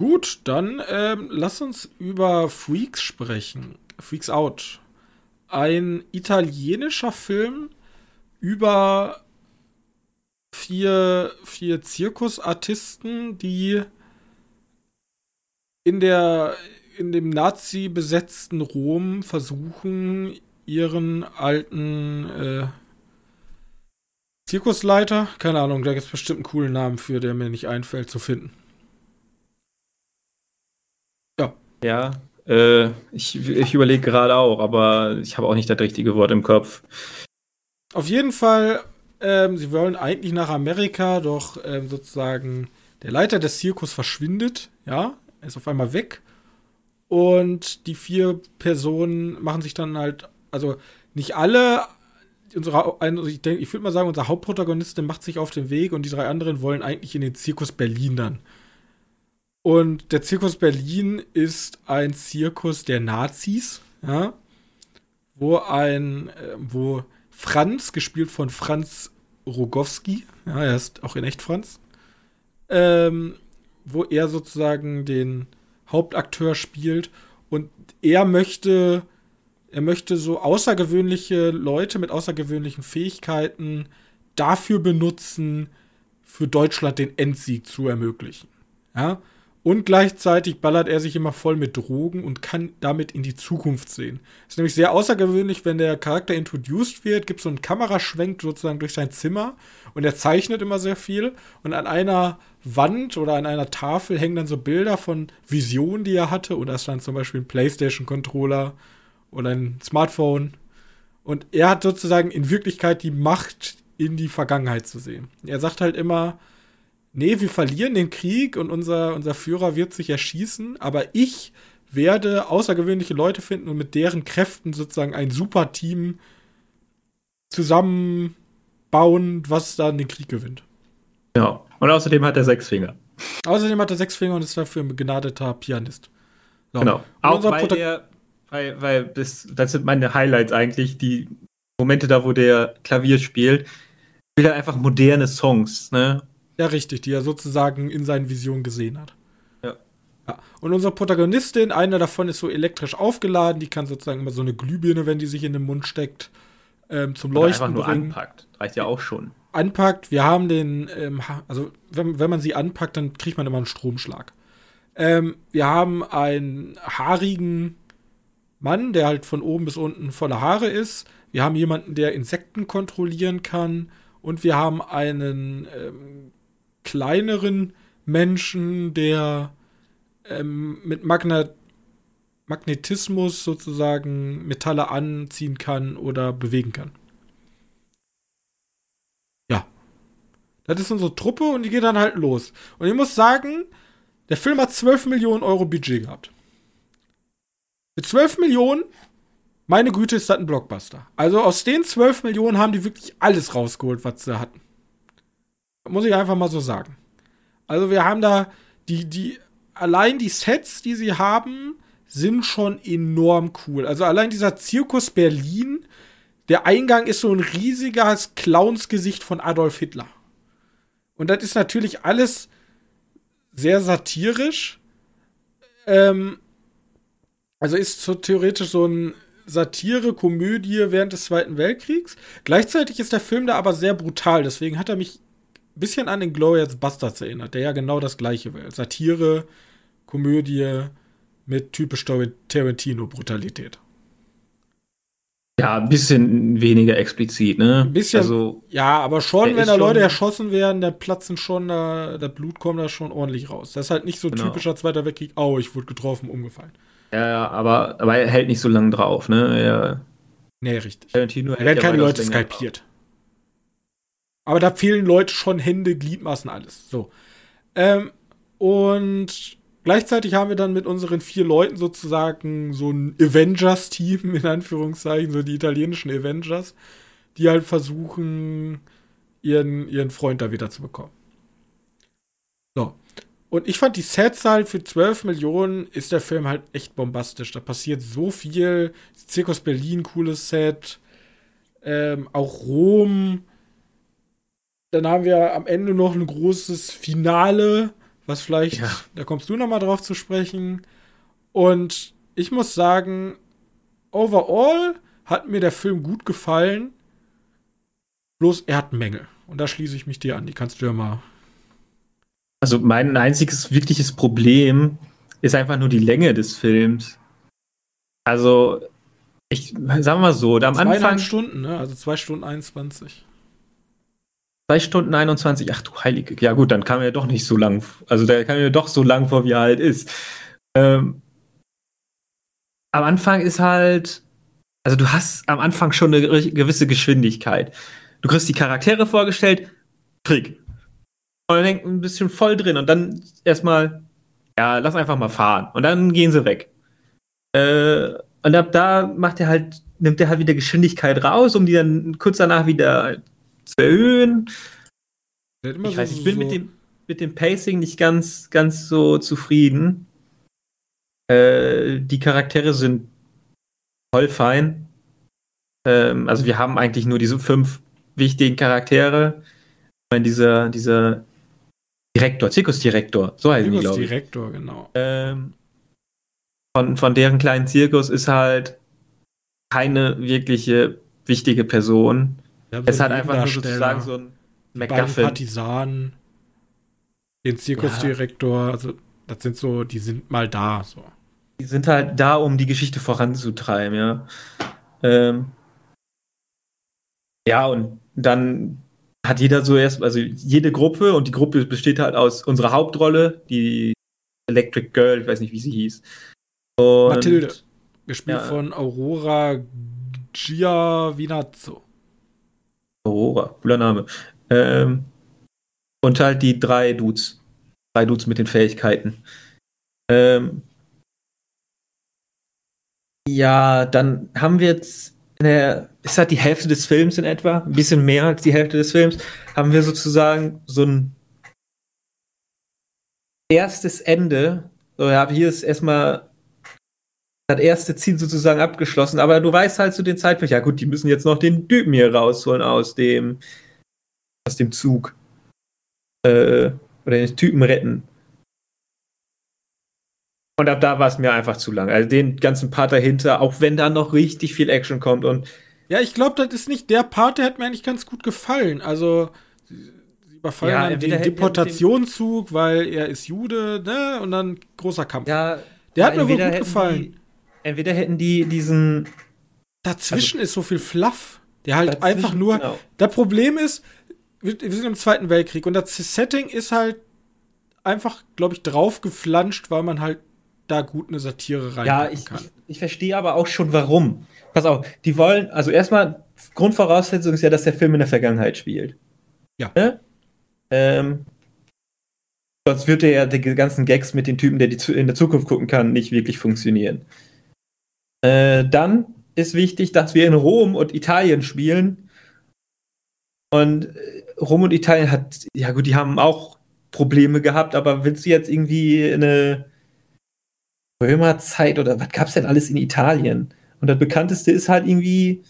Gut, dann ähm, lass uns über Freaks sprechen. Freaks Out. Ein italienischer Film über vier, vier Zirkusartisten, die in der in dem Nazi besetzten Rom versuchen, ihren alten äh, Zirkusleiter, keine Ahnung, da gibt es bestimmt einen coolen Namen für, der mir nicht einfällt, zu finden. Ja, äh, ich, ich überlege gerade auch, aber ich habe auch nicht das richtige Wort im Kopf. Auf jeden Fall, ähm, sie wollen eigentlich nach Amerika, doch ähm, sozusagen der Leiter des Zirkus verschwindet, ja, er ist auf einmal weg. Und die vier Personen machen sich dann halt, also nicht alle, unsere, ein, ich, ich würde mal sagen, unser Hauptprotagonistin macht sich auf den Weg und die drei anderen wollen eigentlich in den Zirkus Berlin dann. Und der Zirkus Berlin ist ein Zirkus der Nazis, ja, wo ein, äh, wo Franz, gespielt von Franz Rogowski, ja, er ist auch in echt Franz, ähm, wo er sozusagen den Hauptakteur spielt und er möchte, er möchte so außergewöhnliche Leute mit außergewöhnlichen Fähigkeiten dafür benutzen, für Deutschland den Endsieg zu ermöglichen. Ja, und gleichzeitig ballert er sich immer voll mit Drogen und kann damit in die Zukunft sehen. Ist nämlich sehr außergewöhnlich, wenn der Charakter introduced wird, gibt es so einen Kameraschwenk sozusagen durch sein Zimmer und er zeichnet immer sehr viel. Und an einer Wand oder an einer Tafel hängen dann so Bilder von Visionen, die er hatte. Und da ist dann zum Beispiel ein PlayStation-Controller oder ein Smartphone. Und er hat sozusagen in Wirklichkeit die Macht, in die Vergangenheit zu sehen. Er sagt halt immer, nee, wir verlieren den Krieg und unser, unser Führer wird sich erschießen, aber ich werde außergewöhnliche Leute finden und mit deren Kräften sozusagen ein super Team zusammenbauen, was dann den Krieg gewinnt. Ja, und außerdem hat er sechs Finger. Außerdem hat er sechs Finger und ist dafür ein begnadeter Pianist. So. Genau. Auch weil, der, weil, weil das, das sind meine Highlights eigentlich, die Momente da, wo der Klavier spielt, spielt er einfach moderne Songs, ne? Ja, richtig, die er sozusagen in seinen Visionen gesehen hat. Ja. ja. Und unsere Protagonistin, einer davon ist so elektrisch aufgeladen, die kann sozusagen immer so eine Glühbirne, wenn die sich in den Mund steckt, ähm, zum Oder Leuchten einfach nur bringen. anpackt. Reicht ja auch schon. Anpackt, wir haben den, ähm, also wenn, wenn man sie anpackt, dann kriegt man immer einen Stromschlag. Ähm, wir haben einen haarigen Mann, der halt von oben bis unten voller Haare ist. Wir haben jemanden, der Insekten kontrollieren kann. Und wir haben einen ähm, kleineren Menschen, der ähm, mit Magna Magnetismus sozusagen Metalle anziehen kann oder bewegen kann. Ja. Das ist unsere Truppe und die geht dann halt los. Und ich muss sagen, der Film hat 12 Millionen Euro Budget gehabt. Mit 12 Millionen, meine Güte, ist das ein Blockbuster. Also aus den 12 Millionen haben die wirklich alles rausgeholt, was sie hatten. Muss ich einfach mal so sagen. Also wir haben da die, die, allein die Sets, die sie haben, sind schon enorm cool. Also allein dieser Zirkus Berlin, der Eingang ist so ein riesiges Clownsgesicht von Adolf Hitler. Und das ist natürlich alles sehr satirisch. Ähm, also ist so theoretisch so ein Satire-Komödie während des Zweiten Weltkriegs. Gleichzeitig ist der Film da aber sehr brutal. Deswegen hat er mich bisschen an den Glorious Bastards erinnert, der ja genau das gleiche will. Satire, Komödie mit typisch Tarantino-Brutalität. Ja, ein bisschen weniger explizit, ne? Ein bisschen, also, ja, aber schon, wenn da Leute erschossen werden, dann platzen schon, da, das Blut kommt da schon ordentlich raus. Das ist halt nicht so genau. typischer Zweiter Weltkrieg, au, ich wurde getroffen, umgefallen. Ja, ja, aber, aber er hält nicht so lange drauf, ne? Er, nee, richtig. Tarantino da werden keine Leute skalpiert. Aber da fehlen Leute schon Hände, Gliedmaßen, alles. So. Ähm, und gleichzeitig haben wir dann mit unseren vier Leuten sozusagen so ein Avengers-Team, in Anführungszeichen, so die italienischen Avengers, die halt versuchen, ihren, ihren Freund da wieder zu bekommen. So. Und ich fand die Setzahl für 12 Millionen ist der Film halt echt bombastisch. Da passiert so viel. Zirkus Berlin, cooles Set. Ähm, auch Rom dann haben wir am Ende noch ein großes Finale, was vielleicht, ja. da kommst du noch mal drauf zu sprechen. Und ich muss sagen, overall hat mir der Film gut gefallen. Bloß er hat Mängel. Und da schließe ich mich dir an. Die kannst du ja mal. Also mein einziges wirkliches Problem ist einfach nur die Länge des Films. Also, ich sag mal so, da am Anfang. Stunden, ne? Also zwei Stunden 21. 2 Stunden 21, ach du Heilige. Ja, gut, dann kam er doch nicht so lang. Also, der kam mir doch so lang vor, wie er halt ist. Ähm, am Anfang ist halt. Also, du hast am Anfang schon eine gewisse Geschwindigkeit. Du kriegst die Charaktere vorgestellt, Krieg. Und dann hängt ein bisschen voll drin und dann erstmal, ja, lass einfach mal fahren. Und dann gehen sie weg. Äh, und ab da macht er halt nimmt er halt wieder Geschwindigkeit raus, um die dann kurz danach wieder zu erhöhen. Ich so, weiß, ich bin so, mit dem, mit dem Pacing nicht ganz, ganz so zufrieden. Äh, die Charaktere sind voll fein. Ähm, also wir haben eigentlich nur diese fünf wichtigen Charaktere. Ich meine, dieser, dieser Direktor, Zirkusdirektor, so heißen die, glaube ich. Direktor, genau. Ähm, von, von deren kleinen Zirkus ist halt keine wirkliche wichtige Person. Es so hat einfach nur sozusagen so ein MacGuffin. Partisanen, den Zirkusdirektor, also das sind so, die sind mal da. So. Die sind halt da, um die Geschichte voranzutreiben, ja. Ähm, ja, und dann hat jeder so erst, also jede Gruppe, und die Gruppe besteht halt aus unserer Hauptrolle, die Electric Girl, ich weiß nicht, wie sie hieß. Und, Mathilde, gespielt Ja. von Aurora Giavinazzo. Aurora, cooler Name. Ähm, und halt die drei Dudes. Drei Dudes mit den Fähigkeiten. Ähm, ja, dann haben wir jetzt der, ist halt die Hälfte des Films in etwa, ein bisschen mehr als die Hälfte des Films, haben wir sozusagen so ein erstes Ende. So, ja, hier ist erstmal das erste Ziel sozusagen abgeschlossen, aber du weißt halt zu dem Zeitpunkt, ja gut, die müssen jetzt noch den Typen hier rausholen aus dem, aus dem Zug. Äh, oder den Typen retten. Und ab da war es mir einfach zu lang. Also den ganzen Part dahinter, auch wenn da noch richtig viel Action kommt und Ja, ich glaube, das ist nicht der Part, der hat mir eigentlich ganz gut gefallen. Also, überfallen Ja, dann den Deportationszug, weil er ist Jude, ne? Und dann großer Kampf. ja, Der hat mir wohl gut gefallen. Entweder hätten die diesen Dazwischen ist so viel Fluff. Der halt Also einfach nur. genau. Das Problem ist, wir, wir sind im Zweiten Weltkrieg und das Setting ist halt einfach, glaube ich, draufgeflanscht, weil man halt da gut eine Satire Ja, reinpacken ich, kann. ich, ich verstehe aber auch schon warum. Pass auf, die wollen, also erstmal, Grundvoraussetzung ist ja, dass der Film in der Vergangenheit spielt. Ja. Ne? Ähm, sonst würde ja die ganzen Gags mit den Typen, der die in der Zukunft gucken kann, nicht wirklich funktionieren. Äh, dann ist wichtig, dass wir in Rom und Italien spielen. Und äh, Rom und Italien hat, ja gut, die haben auch Probleme gehabt, aber willst du jetzt irgendwie eine Römerzeit oder was gab's denn alles in Italien? Und das bekannteste ist halt irgendwie,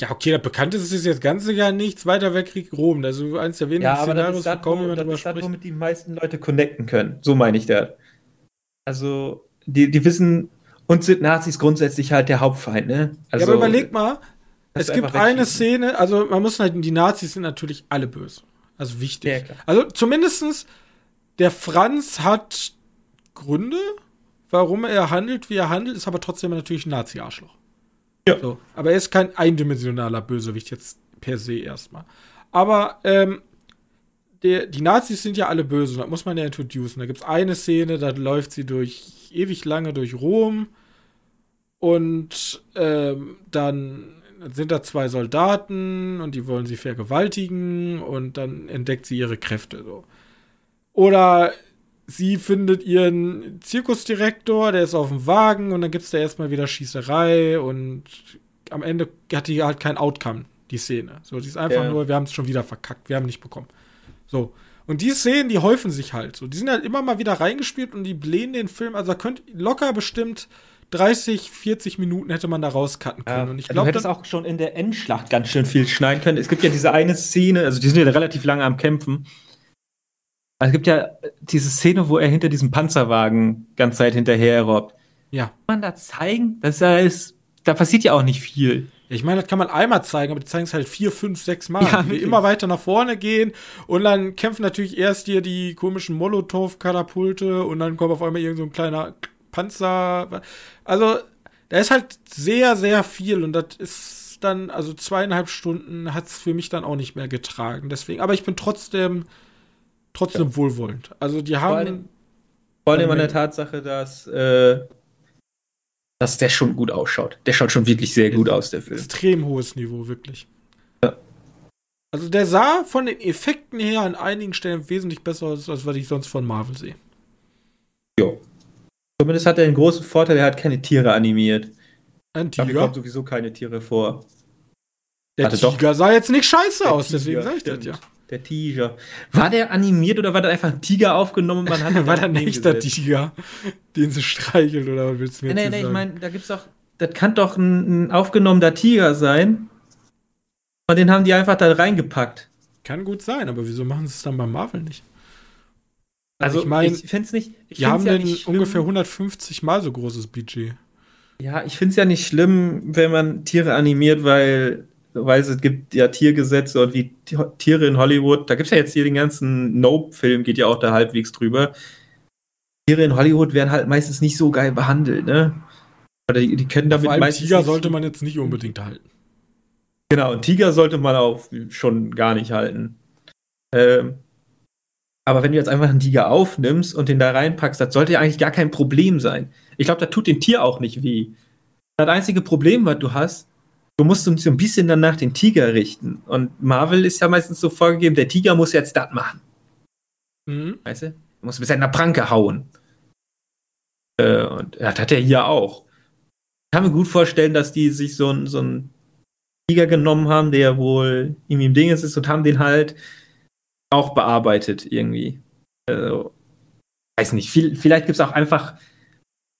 Ja, okay, das bekannteste ist jetzt ganz sicher nicht Zweiter Weltkrieg Rom. Das ist eins der wenigen ja, aber Szenarios, ist das, wo kaum jemand das, drüber ist das, spricht. womit die meisten Leute connecten können. So meine ich das. Also, die, die wissen, uns sind Nazis grundsätzlich halt der Hauptfeind, ne? Also, ja, aber überleg mal, es gibt eine. Szene, also man muss halt, die Nazis sind natürlich alle böse. Also wichtig. Ja. Also zumindestens der Franz hat Gründe, warum er handelt, wie er handelt, ist aber trotzdem natürlich ein Nazi-Arschloch. Ja. So, aber er ist kein eindimensionaler Bösewicht jetzt per se erstmal. Aber ähm, der, die Nazis sind ja alle böse, das muss man ja introducen. Da gibt es eine Szene, da läuft sie durch ewig lange durch Rom und ähm, dann sind da zwei Soldaten und die wollen sie vergewaltigen und dann entdeckt sie ihre Kräfte so. Oder sie findet ihren Zirkusdirektor, der ist auf dem Wagen und dann gibt es da erstmal wieder Schießerei und am Ende hat die halt kein Outcome, die Szene. So, die ist einfach Ja. nur, wir haben es schon wieder verkackt, wir haben nicht bekommen. So. Und die Szenen, die häufen sich halt so. Die sind halt immer mal wieder reingespielt und die blähen den Film. Also da könnt locker bestimmt 30, 40 Minuten hätte man da rauscutten können. Ja, und ich du glaube, hättest auch schon in der Endschlacht ganz schön viel schneiden können. Es gibt ja diese eine Szene, also die sind ja relativ lange am Kämpfen. Also es gibt ja diese Szene, wo er hinter diesem Panzerwagen ganz Zeit hinterher robbt. ja. Kann man da zeigen? Das ist, da passiert ja auch nicht viel. Ich meine, das kann man einmal zeigen, aber die zeigen es halt vier, fünf, sechs Mal. Ja, die immer weiter nach vorne gehen und dann kämpfen natürlich erst hier die komischen Molotow-Katapulte und dann kommt auf einmal irgend so ein kleiner Panzer. Also, da ist halt sehr, sehr viel und das ist dann, also zweieinhalb Stunden hat es für mich dann auch nicht mehr getragen. Deswegen, aber ich bin trotzdem, trotzdem wohlwollend. Also, die Vor haben. allem- Vor allem an der Ja. Tatsache, dass, äh, dass der schon gut ausschaut. Der schaut schon wirklich sehr gut aus, der Film. extrem hohes Niveau, wirklich. Ja. Also der sah von den Effekten her an einigen Stellen wesentlich besser aus, als was ich sonst von Marvel sehe. Jo. Zumindest hat er einen großen Vorteil, er hat keine Tiere animiert. Ein Da Tiger. kommt sowieso keine Tiere vor. Der doch. Tiger sah jetzt nicht scheiße Der aus, deswegen Tiger, sag ich das stimmt. ja. Der Tiger. War der animiert oder war da einfach ein Tiger aufgenommen man hat War da echter gesetzt? Tiger, den sie streichelt, oder was willst du mir Nee, jetzt nee, hier nee, ich sagen? meine, da gibt's doch, das kann doch ein, ein aufgenommener Tiger sein. Und den haben die einfach da reingepackt. Kann gut sein, aber wieso machen sie es dann bei Marvel nicht? Also ich meine, ich finde es nicht. Ich die haben ja denn ungefähr 150 mal so großes Budget. Ja, ich finde es ja nicht schlimm, wenn man Tiere animiert, weil, weil es gibt ja Tiergesetze und wie Ti- Tiere in Hollywood, da gibt es ja jetzt hier den ganzen Nope-Film, geht ja auch da halbwegs drüber. Tiere in Hollywood werden halt meistens nicht so geil behandelt, ne? Oder die, die können damit Vor allem meistens Tiger nicht sollte so- man jetzt nicht unbedingt halten. Genau, einen Tiger sollte man auch schon gar nicht halten. Ähm, aber wenn du jetzt einfach einen Tiger aufnimmst und den da reinpackst, das sollte ja eigentlich gar kein Problem sein. Ich glaube, das tut dem Tier auch nicht weh. Das einzige Problem, was du hast, du musst uns so ein bisschen danach den Tiger richten. Und Marvel ist ja meistens so vorgegeben, der Tiger muss jetzt das machen. Mhm. Weißt du? Er muss mit seiner Pranke hauen. Äh, und das hat er hier auch. Ich kann mir gut vorstellen, dass die sich so einen so einen Tiger genommen haben, der wohl irgendwie im Ding ist und haben den halt auch bearbeitet irgendwie. Also, weiß nicht, viel, vielleicht gibt es auch einfach.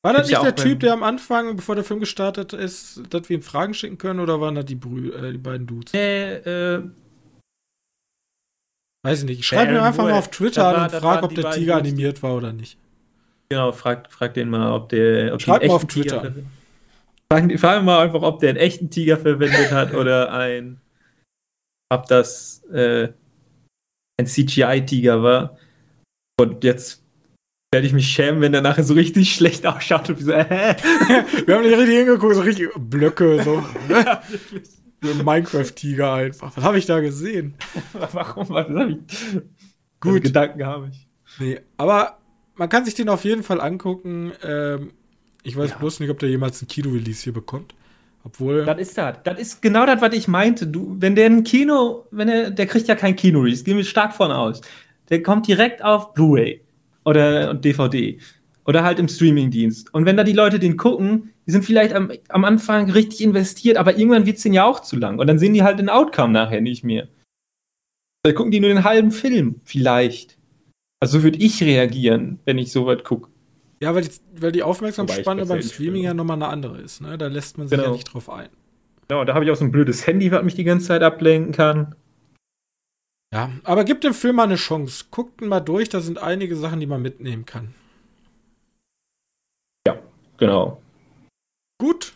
War das Gibt's ja nicht der Typ, der am Anfang, bevor der Film gestartet ist, dass wir ihm Fragen schicken können, oder waren das die, Brü äh, die beiden Dudes? Äh, äh, Weiß ich nicht. Ich schreibe mir einfach mal auf Twitter an und frage, ob der Tiger animiert war oder nicht. genau, frag, frag den mal, ob der. Ob Schreib mal auf Twitter. Frag, frag mal einfach, ob der einen echten Tiger verwendet hat oder ein. Ob das äh, ein CGI-Tiger war. Und jetzt werde ich mich schämen, wenn der nachher so richtig schlecht ausschaut und so, äh, Wir haben nicht richtig hingeguckt, so richtig Blöcke, so. ein Minecraft-Tiger einfach. Was habe ich da gesehen? warum? Was hab ich? Gut. Also Gedanken habe ich. Nee, aber man kann sich den auf jeden Fall angucken. Ähm, ich weiß Ja. bloß nicht, ob der jemals ein Kino-Release hier bekommt. Obwohl. Das ist das. Das ist genau das, was ich meinte. Du, wenn der ein Kino, wenn er, der kriegt ja kein Kino-Release, gehen wir stark von aus. Der kommt direkt auf Blu-ray oder DVD oder halt im Streaming-Dienst. Und wenn da die Leute den gucken, die sind vielleicht am, am Anfang richtig investiert, aber irgendwann wird es denen ja auch zu lang. Und dann sehen die halt den Outcome nachher nicht mehr. Dann gucken die nur den halben Film, vielleicht. Also so würde ich reagieren, wenn ich so weit gucke. Ja, weil die, weil die Aufmerksamsspanne Wobei beim Streaming ja ja nochmal eine andere ist. Ne? Da lässt man sich Genau. ja nicht drauf ein. Ja, und da habe ich auch so ein blödes Handy, was mich die ganze Zeit ablenken kann. Ja, aber gib dem Film mal eine Chance. Guckt ihn mal durch, da sind einige Sachen, die man mitnehmen kann. Genau. Gut.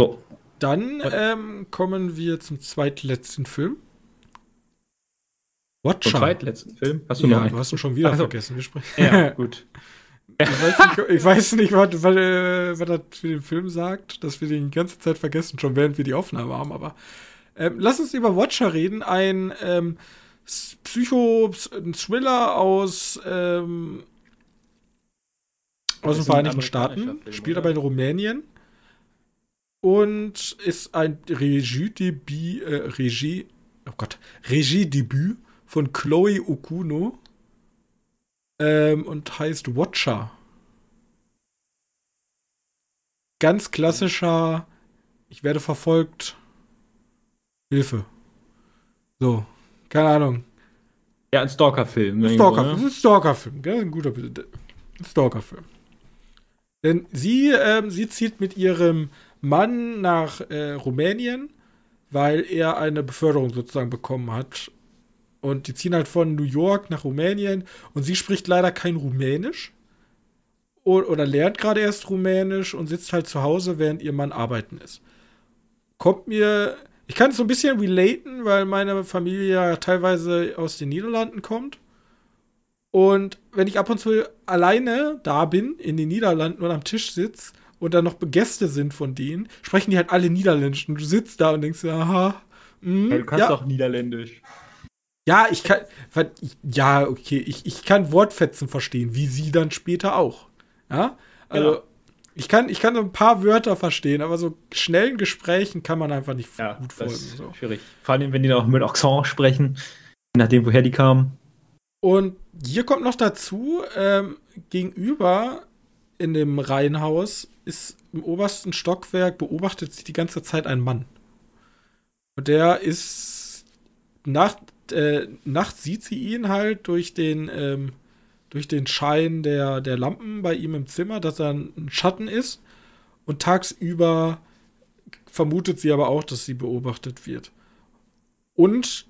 So. Dann ähm, kommen wir zum zweitletzten Film. Zum Watcher. zweitletzten Film. Hast du ja, noch einen? du hast ihn schon wieder Ach so. vergessen. Wir sprechen. Ja, gut. Ich weiß nicht, ich weiß nicht was, was, äh, was das für den Film sagt, dass wir den die ganze Zeit vergessen, schon während wir die Aufnahme haben, aber ähm, lass uns über Watcher reden. Ein ähm, S- Psycho, ein Thriller aus, ähm, aus den Vereinigten Staaten, Film, spielt oder? aber in Rumänien und ist ein Regiedebüt, äh, Regie, oh Gott, Regiedebüt von Chloe Okuno ähm, und heißt Watcher. Ganz klassischer, ich werde verfolgt, Hilfe. So, keine Ahnung. Ja, ein Stalker-Film. Stalker, ne? ist ein Stalker-Film, gell? Ein guter Stalker-Film. Denn sie, ähm, sie zieht mit ihrem Mann nach äh, Rumänien, weil er eine Beförderung sozusagen bekommen hat. Und die ziehen halt von New York nach Rumänien und sie spricht leider kein Rumänisch. O oder lernt gerade erst Rumänisch und sitzt halt zu Hause, während ihr Mann arbeiten ist. Kommt mir. Ich kann es so ein bisschen relaten, weil meine Familie ja teilweise aus den Niederlanden kommt. Und wenn ich ab und zu alleine da bin, in den Niederlanden und am Tisch sitze und da noch Gäste sind von denen, sprechen die halt alle Niederländisch. Und du sitzt da und denkst, aha, mh, Ja, du kannst ja, doch Niederländisch. Ja, ich kann, ja, okay, ich, ich kann Wortfetzen verstehen, wie sie dann später auch. Ja, also Genau. ich kann, ich kann so ein paar Wörter verstehen, aber so schnellen Gesprächen kann man einfach nicht Ja, gut folgen. So. schwierig. Vor allem, wenn die dann auch mit Accent sprechen, je nachdem, woher die kamen. Und hier kommt noch dazu, ähm, gegenüber in dem Reihenhaus ist im obersten Stockwerk beobachtet sie die ganze Zeit einen Mann. Und der ist nach, äh, nachts sieht sie ihn halt durch den, ähm, durch den Schein der, der Lampen bei ihm im Zimmer, dass er ein Schatten ist. Und tagsüber vermutet sie aber auch, dass sie beobachtet wird. Und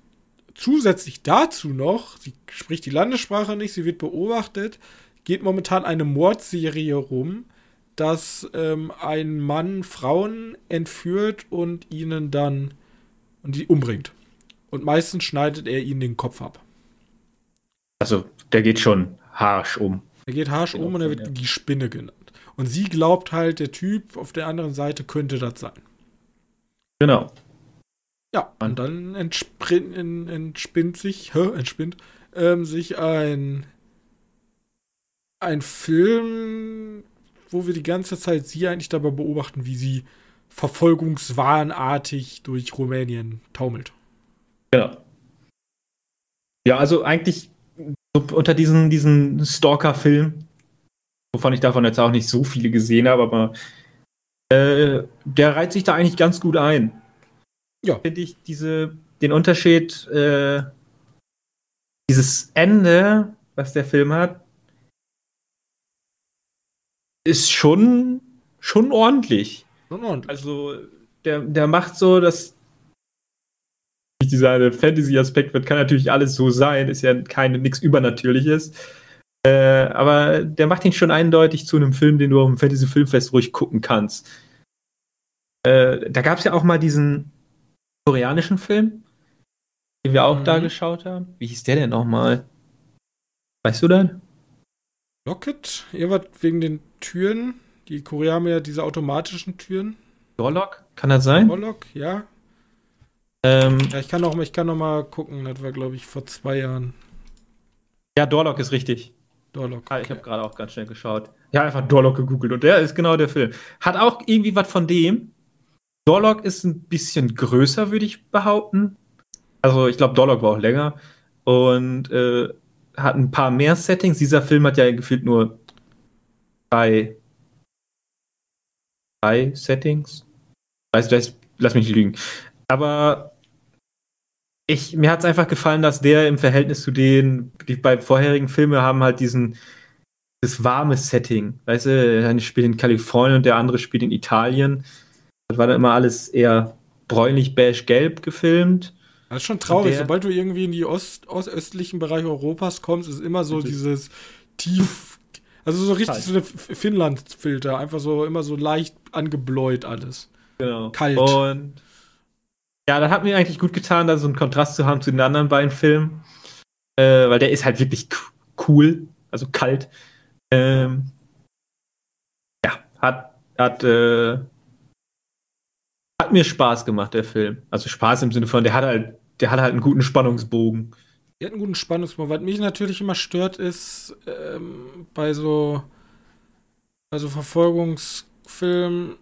zusätzlich dazu noch, sie spricht die Landessprache nicht, sie wird beobachtet, geht momentan eine Mordserie rum, dass ähm, ein Mann Frauen entführt und ihnen dann und die umbringt. Und meistens schneidet er ihnen den Kopf ab. Also, der geht schon harsch um. Er geht harsch um und er wird ja. die Spinne genannt. Und sie glaubt halt, der Typ auf der anderen Seite könnte das sein. Genau. Ja, und dann entspinnt sich, hä, entspinnt, ähm, sich ein, ein Film, wo wir die ganze Zeit sie eigentlich dabei beobachten, wie sie verfolgungswahnartig durch Rumänien taumelt. Genau. Ja, also eigentlich unter diesen, diesen Stalker-Film, wovon ich davon jetzt auch nicht so viele gesehen habe, aber äh, der reiht sich da eigentlich ganz gut ein. Ja. Finde ich diese, den Unterschied, äh, dieses Ende, was der Film hat, ist schon, schon ordentlich. Schon ordentlich. Also, der, der macht so, dass dieser Fantasy-Aspekt wird, kann natürlich alles so sein, ist ja keine nichts Übernatürliches. Äh, aber der macht ihn schon eindeutig zu einem Film, den du auf dem Fantasy-Filmfest ruhig gucken kannst. Äh, da gab es ja auch mal diesen koreanischen Film, den wir auch mhm. da geschaut haben. Wie hieß der denn nochmal? Weißt du dann? Locket? Irgendwas wegen den Türen. Die Koreaner haben ja diese automatischen Türen. Dorlock? Kann das sein? Dorlock, ja. Ähm, ja, ich kann noch, ich kann noch mal gucken. Das war, glaube ich, vor zwei Jahren. Ja, Dorlock ist richtig. Dorlock. Ah, ich habe gerade auch ganz schnell geschaut. Ja, einfach Dorlock gegoogelt und der ist genau der Film. Hat auch irgendwie was von dem. Dorlock ist ein bisschen größer, würde ich behaupten. Also ich glaube, Dorlock war auch länger und äh, hat ein paar mehr Settings. Dieser Film hat ja gefühlt nur drei, drei Settings. Weiß, weiß, lass mich nicht lügen. Aber ich, mir hat es einfach gefallen, dass der im Verhältnis zu den, die beiden vorherigen Filmen haben halt diesen, das warme Setting. Weißt du, der eine spielt in Kalifornien und der andere spielt in Italien. Das war dann immer alles eher bräunlich, beige, gelb gefilmt. Das ist schon traurig. Der, Sobald du irgendwie in die Ost, ostöstlichen Bereich Europas kommst, ist immer so dieses tief, also so richtig so eine Finnland-Filter. Einfach so immer so leicht angebläut alles. Genau. Kalt. Und ja, das hat mir eigentlich gut getan, da so einen Kontrast zu haben zu den anderen beiden Filmen. Äh, weil der ist halt wirklich cool, also kalt. Ähm, ja, hat, hat äh, hat mir Spaß gemacht, der Film. Also Spaß im Sinne von, der hat halt, der hat halt einen guten Spannungsbogen. Der hat einen guten Spannungsbogen. Was mich natürlich immer stört, ist ähm, bei so bei so Verfolgungsfilmen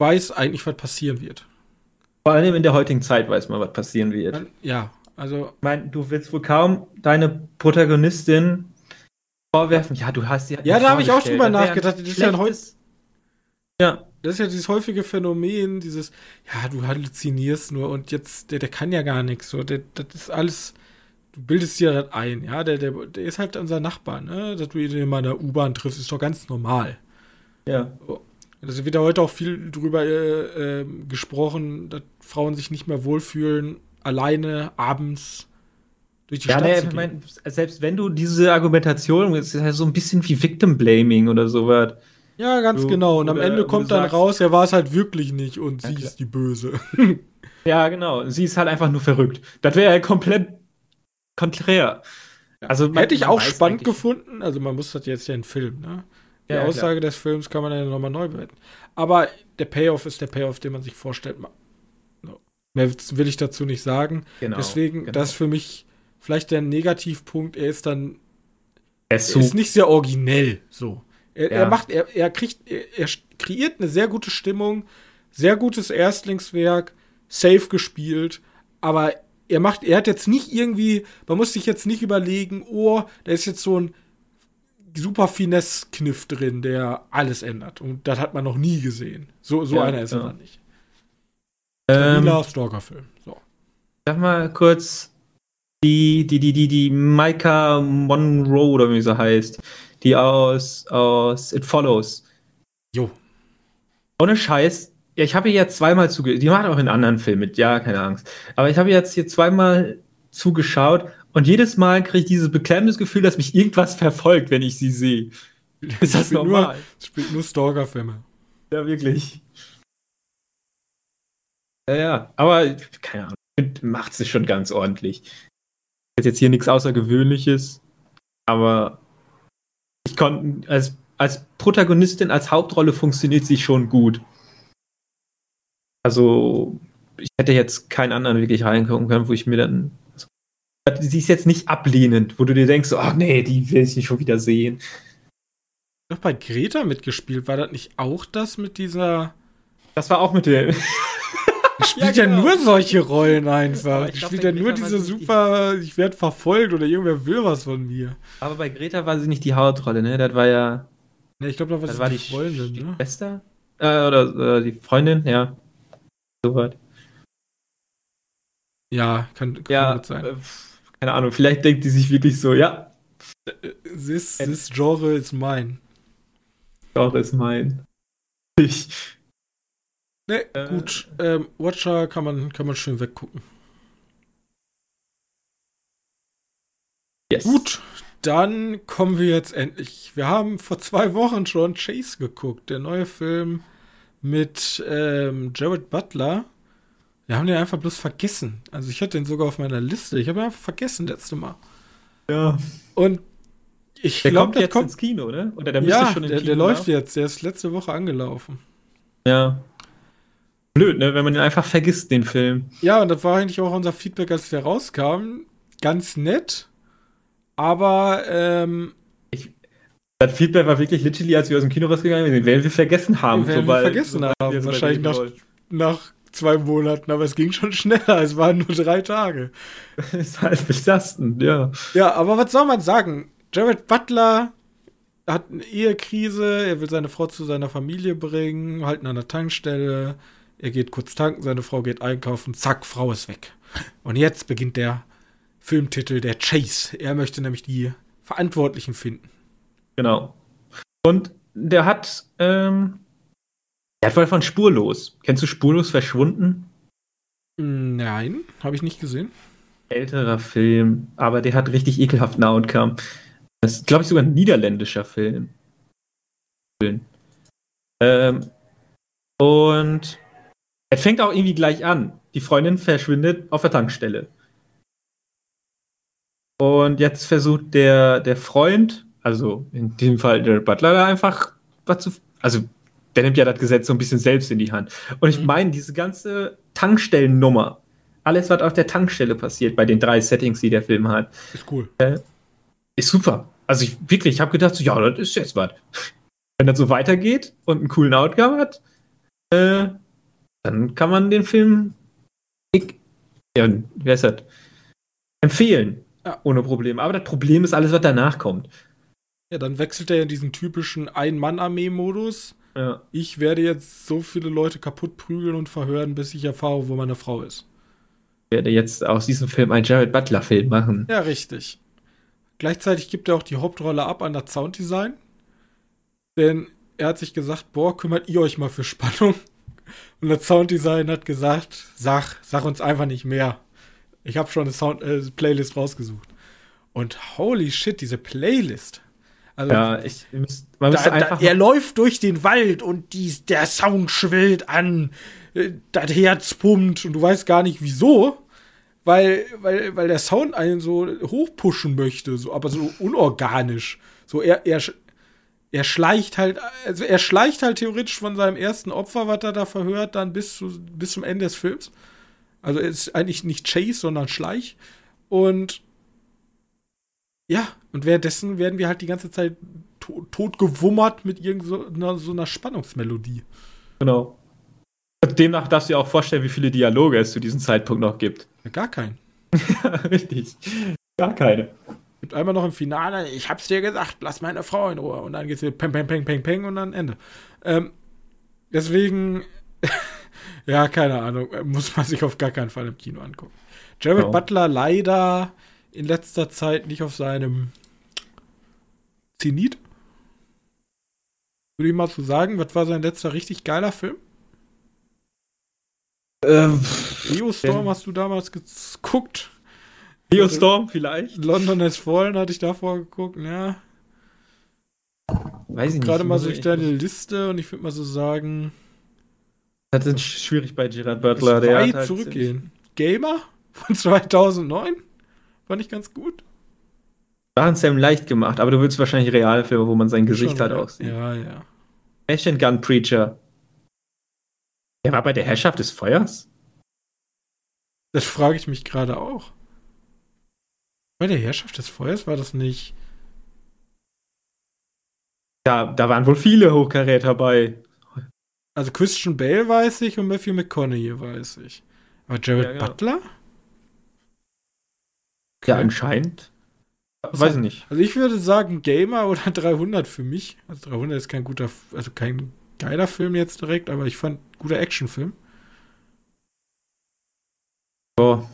weiß eigentlich, was passieren wird. Vor allem in der heutigen Zeit weiß man, was passieren wird. Ja, also. Ich meine, du willst wohl kaum deine Protagonistin vorwerfen. Ja, du hast sie. Ja, da habe ich auch drüber nachgedacht. Das ist ja ein heute ja. Das ist ja dieses häufige Phänomen, dieses, ja, du halluzinierst nur und jetzt, der, der kann ja gar nichts. So, der, das ist alles, du bildest dir das ein, ja, der, der, der ist halt unser Nachbar, ne? Dass du ihn in meiner U-Bahn triffst, ist doch ganz normal. Ja. So. Also wird ja heute auch viel drüber äh, äh, gesprochen, dass Frauen sich nicht mehr wohlfühlen, alleine abends durch die ja, Stadt nee, zu gehen. Mein, selbst wenn du diese Argumentation, das ist ja so ein bisschen wie Victim Blaming oder sowas. Ja, ganz du, genau. Und am Ende kommt dann sagst, raus, er war es halt wirklich nicht und sie ist die Böse. ja, genau. Sie ist halt einfach nur verrückt. Das wäre ja komplett konträr. Also man, hätte ich auch spannend gefunden. Also man muss das jetzt ja in Film, ne? Die ja, Aussage klar. des Films kann man dann nochmal neu bewerten. Aber der Payoff ist der Payoff, den man sich vorstellt. Mehr will ich dazu nicht sagen. Genau, Deswegen, genau. das ist für mich vielleicht der Negativpunkt. Er ist dann. Er ist, ist nicht sehr originell so. Er, ja. er macht, er, er kriegt, er, er, kreiert eine sehr gute Stimmung, sehr gutes Erstlingswerk, safe gespielt, aber er macht, er hat jetzt nicht irgendwie, man muss sich jetzt nicht überlegen, oh, da ist jetzt so ein super Finesse-Kniff drin, der alles ändert. Und das hat man noch nie gesehen. So, so Ja, einer ist er ja. dann nicht. Ähm, Stabiler Stalker-Film. So. sag mal kurz die, die, die, die, die Micah Monroe oder wie sie heißt, die aus, aus It Follows. Jo. Ohne Scheiß. Ja, ich habe ihr jetzt zweimal zuge... Die macht auch in anderen Filmen mit, ja, keine Angst. Aber ich habe jetzt hier zweimal zugeschaut und jedes Mal kriege ich dieses beklemmendes Gefühl, dass mich irgendwas verfolgt, wenn ich sie sehe. Ist das Spielt normal? Nur, spielt nur Stalker-Filme. Ja, wirklich. Ja, ja, aber keine Ahnung, macht sie schon ganz ordentlich. Ist jetzt hier nichts Außergewöhnliches, aber ich konnte, als, als Protagonistin, als Hauptrolle funktioniert sie schon gut. Also, ich hätte jetzt keinen anderen wirklich reingucken können, wo ich mir dann. Also, sie ist jetzt nicht ablehnend, wo du dir denkst, ach nee, die will ich nicht schon wieder sehen. Doch bei Greta mitgespielt, war das nicht auch das mit dieser. Das war auch mit der. Die spielt ja, genau. nur solche Rollen einfach. Ich glaub, spielt ja nur Greta diese nicht die- super, ich werde verfolgt oder irgendwer will was von mir. Aber bei Greta war sie nicht die Hauptrolle, ne? Das war ja. Ne, ich glaube, da war Das sie war die die, Freundin, die ne? Schwester? Äh, oder äh, die Freundin, ja. Soweit. Ja, kann, kann Ja, gut sein. äh, keine Ahnung, vielleicht denkt die sich wirklich so, ja, This, this Genre ist mein. doch, ist mein. Ich. Ne, Äh, gut. Ähm, Watcher kann man, kann man schön weggucken. Yes. Gut, dann kommen wir jetzt endlich. Wir haben vor zwei Wochen schon Chase geguckt, der neue Film mit ähm, Jared Butler. Wir haben den einfach bloß vergessen. Also ich hatte den sogar auf meiner Liste. Ich habe ihn einfach vergessen letzte Mal. Ja. Und ich Der glaube, kommt der jetzt kommt. ins Kino, ne? Oder der Ja, schon im der, Kino der läuft laufen. jetzt. Der ist letzte Woche angelaufen. Ja. Blöd, ne? Wenn man den einfach vergisst, den Film. Ja, und das war eigentlich auch unser Feedback, als der rauskam. Ganz nett. Aber ähm, Das Feedback war wirklich literally, als wir aus dem Kino rausgegangen sind, werden wir vergessen haben. Werden wir sobald- vergessen sobald haben, wir wahrscheinlich nach- nach zwei Monaten, aber es ging schon schneller. Es waren nur drei Tage. ist halt belastend, ja. Ja, aber was soll man sagen? Jared Butler hat eine Ehekrise, er will seine Frau zu seiner Familie bringen, halten an der Tankstelle. Er geht kurz tanken, seine Frau geht einkaufen, zack, Frau ist weg. Und jetzt beginnt der Filmtitel, der Chase. Er möchte nämlich die Verantwortlichen finden. Genau. Und der hat, ähm, der hat wohl von Spurlos. Kennst du Spurlos verschwunden? Nein, habe ich nicht gesehen. Älterer Film, aber der hat richtig ekelhaften Outcome. Das ist, glaube ich, sogar ein niederländischer Film. Ähm, und es fängt auch irgendwie gleich an. Die Freundin verschwindet auf der Tankstelle. Und jetzt versucht der, der Freund, also in diesem Fall der Butler, da einfach was zu. Also, der nimmt ja das Gesetz so ein bisschen selbst in die Hand. Und ich Mhm. meine, diese ganze Tankstellennummer, alles, was auf der Tankstelle passiert, bei den drei Settings, die der Film hat, Ist cool. ist super. Also ich wirklich, ich habe gedacht, so, ja, das ist jetzt was. Wenn das so weitergeht und einen coolen Outcome hat, äh, dann kann man den Film, ich, ja, wie heißt das? Empfehlen. Ja. Ohne Problem. Aber das Problem ist alles, was danach kommt. Ja, dann wechselt er in diesen typischen Ein-Mann-Armee-Modus. Ja. Ich werde jetzt so viele Leute kaputt prügeln und verhören, bis ich erfahre, wo meine Frau ist. Ich werde jetzt aus diesem Film einen Jared Butler-Film machen. Ja, richtig. Gleichzeitig gibt er auch die Hauptrolle ab an das Sounddesign. Denn er hat sich gesagt, boah, kümmert ihr euch mal für Spannung. Und das Sounddesign hat gesagt, sag, sag uns einfach nicht mehr. Ich habe schon eine Sound äh, Playlist rausgesucht. Und holy shit, diese Playlist. Also, Ja, ich, müsst, man da, müsste da, einfach. er läuft durch den Wald und die, der Sound schwillt an, äh, das Herz pumpt und du weißt gar nicht wieso, weil, weil, weil der Sound einen so hochpushen möchte, so, aber so unorganisch. So er, er, er schleicht halt, also er schleicht halt theoretisch von seinem ersten Opfer, was er da verhört, dann bis, zu, bis zum Ende des Films. Also er ist eigentlich nicht Chase, sondern Schleich. Und ja, und währenddessen werden wir halt die ganze Zeit to tot gewummert mit irgendeiner so einer Spannungsmelodie. Genau. Demnach darfst du dir auch vorstellen, wie viele Dialoge es zu diesem Zeitpunkt noch gibt. Ja, gar kein. Richtig. Gar keine. Gibt einmal noch im Finale, ich hab's dir gesagt, lass meine Frau in Ruhe. Und dann geht's hier peng, peng, peng, peng, peng und dann Ende. Ähm, deswegen, ja, keine Ahnung, muss man sich auf gar keinen Fall im Kino angucken. Jared Ja. Butler leider in letzter Zeit nicht auf seinem Zenit. Würde ich mal so sagen, was war sein letzter richtig geiler Film? Ähm, Geostorm hast du damals geguckt. Geostorm vielleicht? London has Fallen hatte ich davor geguckt, ja. Weiß ich nicht. Gerade mal durch deine Liste und ich würde mal so sagen, Das ist schwierig bei Gerard Butler. Der weit halt zurückgehen. Gamer von 2009 fand ich ganz gut. Waren Sam leicht gemacht, aber du willst wahrscheinlich Realfilme, wo man sein Gesicht Schon, halt auch sieht. Ja, ja. Machine Gun Preacher. Der war bei der Herrschaft des Feuers? Das frage ich mich gerade auch. Bei der Herrschaft des Feuers war das nicht. Da, da waren wohl viele Hochkaräter bei. Also Christian Bale weiß ich und Matthew McConaughey weiß ich. Aber Jared Ja, genau. Butler? Ja, anscheinend. Was Weiß ich nicht. Also ich würde sagen Gamer oder 300 für mich. Also 300 ist kein guter, also kein geiler Film jetzt direkt, aber ich fand guter Actionfilm. Boah.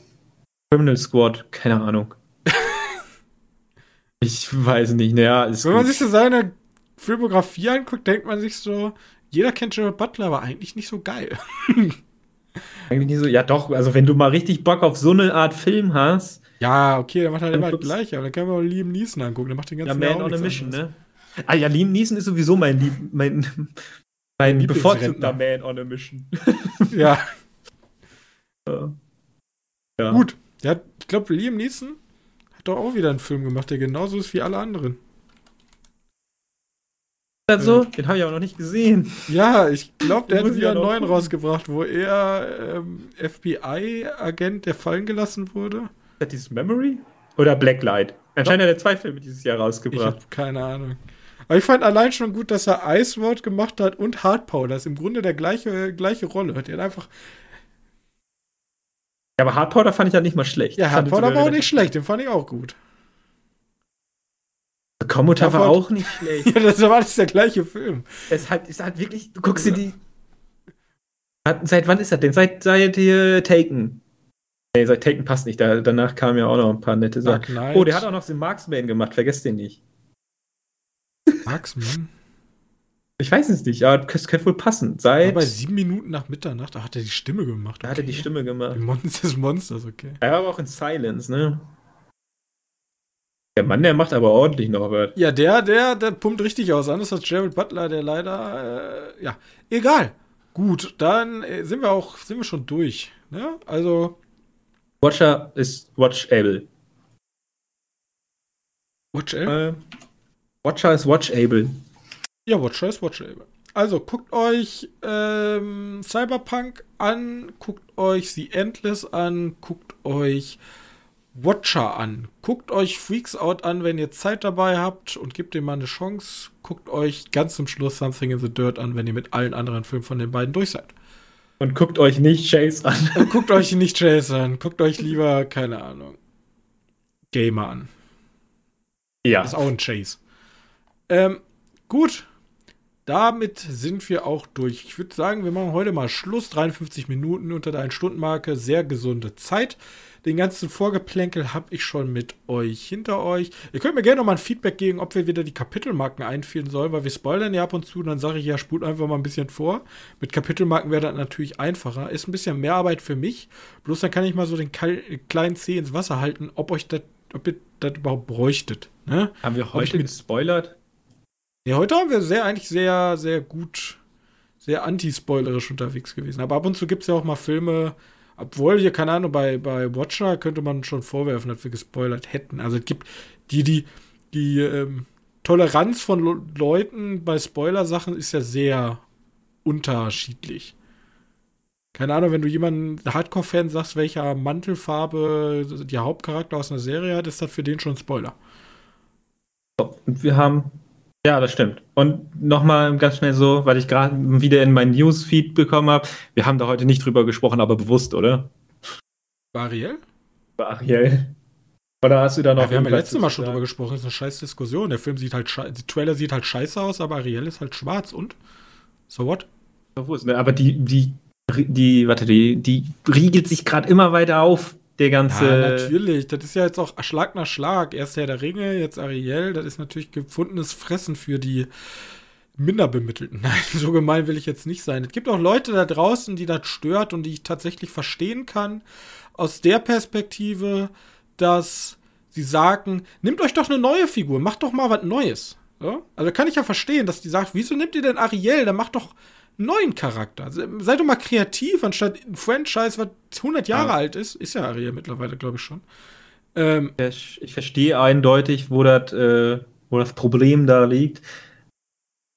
Criminal Squad, keine Ahnung. ich weiß nicht, naja, ist Wenn man gut. sich so seine Filmografie anguckt, denkt man sich so, jeder kennt Jared Butler, aber eigentlich nicht so geil. eigentlich nicht so. Ja, doch, also wenn du mal richtig Bock auf so eine Art Film hast, Ja, okay, der macht halt immer das Gleiche, aber dann kann man auch Liam Neeson angucken, der macht den ja, ganzen Man Jahr auch on a Mission, anderes. ne? Ah ja, Liam Neeson ist sowieso mein, Lieb mein, mein Lieblingsrentner. bevorzugter Man on a Mission. Ja, Ja. gut. Der hat, ich glaube, Liam Neeson hat doch auch wieder einen Film gemacht, der genauso ist wie alle anderen. Also, den habe ich aber noch nicht gesehen. Ja, ich glaube, der hat wieder ja einen neuen gucken. rausgebracht, wo er ähm, FBI-Agent, der fallen gelassen wurde. Ist das dieses Memory? Oder Blacklight? Anscheinend hat er zwei Filme dieses Jahr Ich rausgebracht. habe keine Ahnung. Aber ich fand allein schon gut, dass er Ice World gemacht hat und Hard Powder. Das ist im Grunde der gleiche, gleiche Rolle. Der hat einfach. Ja, aber Hard Powder fand ich ja nicht mal schlecht. Ja, Ich Hard Powder war auch nicht schlecht, den fand ich auch gut. Commodore war auch nicht schlecht. Ja, das war alles der gleiche Film. Es ist halt, ist halt wirklich, du guckst dir die. Hat- Seit wann ist das denn? Seit, seit hier Taken. Nee, seit Taken passt nicht. Da, danach kamen ja auch noch ein paar nette Sachen. Oh, der hat auch noch den Marksman gemacht, vergesst den nicht. Marksman. Ich weiß es nicht, aber das könnte wohl passen. Seit. bei sieben Minuten nach Mitternacht, da hat er die Stimme gemacht. Da hat er die okay. Stimme gemacht. Die Monster des Monsters, okay. Er war aber auch in Silence, ne? Der Mann, der macht aber ordentlich noch was. Ja, der, der, der pumpt richtig aus. Anders als Jared Butler, der leider, äh, ja, egal. Gut, dann äh, sind wir auch, sind wir schon durch. Ne? Also, Watcher ist watchable. Watch L. Äh, Watcher ist watchable. Ja, Watcher ist Watchable. Also, guckt euch ähm, Cyberpunk an, guckt euch The Endless an, guckt euch Watcher an. Guckt euch Freaks Out an, wenn ihr Zeit dabei habt und gebt dem mal eine Chance. Guckt euch ganz zum Schluss Something in the Dirt an, wenn ihr mit allen anderen Filmen von den beiden durch seid. Und guckt euch nicht Chase an. Und guckt euch nicht Chase an. Guckt euch lieber, keine Ahnung, Gamer an. Ja. Das ist auch ein Chase. Ähm, gut. Damit sind wir auch durch. Ich würde sagen, wir machen heute mal Schluss. 53 Minuten unter der 1-Stunden-Marke. Sehr gesunde Zeit. Den ganzen Vorgeplänkel habe ich schon mit euch hinter euch. Ihr könnt mir gerne noch mal ein Feedback geben, ob wir wieder die Kapitelmarken einführen sollen, weil wir spoilern ja ab und zu. Dann sage ich ja, spult einfach mal ein bisschen vor. Mit Kapitelmarken wäre das natürlich einfacher. Ist ein bisschen mehr Arbeit für mich. Bloß dann kann ich mal so den kleinen Zeh ins Wasser halten, ob euch das, ob ihr das überhaupt bräuchtet. Ne? Haben wir heute gespoilert? Ja, heute haben wir sehr, eigentlich sehr, sehr gut, sehr anti-spoilerisch unterwegs gewesen. Aber ab und zu gibt es ja auch mal Filme, obwohl hier, keine Ahnung, bei, bei Watcher könnte man schon vorwerfen, dass wir gespoilert hätten. Also es gibt die, die, die ähm, Toleranz von Lo Leuten bei Spoiler-Sachen ist ja sehr unterschiedlich. Keine Ahnung, wenn du jemanden Hardcore-Fan sagst, welcher Mantelfarbe der Hauptcharakter aus einer Serie hat, ist das für den schon ein Spoiler. Und wir haben. Ja, das stimmt. Und nochmal ganz schnell so, weil ich gerade wieder in meinen Newsfeed bekommen habe. Wir haben da heute nicht drüber gesprochen, aber bewusst, oder? Ariel? Über Ariel. Oder hast du da noch. Ja, wir haben ja letztes Mal schon drüber gesprochen, das ist eine scheiß Diskussion. Der Film sieht halt scheiße, der Trailer sieht halt scheiße aus, aber Ariel ist halt schwarz und? So what? Ne? Aber die, die, die, warte, die, die riegelt sich gerade immer weiter auf, der ganze. Ja, natürlich. Das ist ja jetzt auch Schlag nach Schlag. Erst Herr der Ringe, jetzt Ariel. Das ist natürlich gefundenes Fressen für die Minderbemittelten. Nein, so gemein will ich jetzt nicht sein. Es gibt auch Leute da draußen, die das stört und die ich tatsächlich verstehen kann. Aus der Perspektive, dass sie sagen, nehmt euch doch eine neue Figur, macht doch mal was Neues. Ja? Also kann ich ja verstehen, dass die sagt, wieso nehmt ihr denn Ariel? Dann macht doch neuen Charakter. Seid doch mal kreativ, anstatt ein Franchise, was 100 Jahre Ja. alt ist. Ist ja Ariel mittlerweile, glaube ich schon. Ähm, Ich, ich verstehe eindeutig, wo das, äh, wo das Problem da liegt.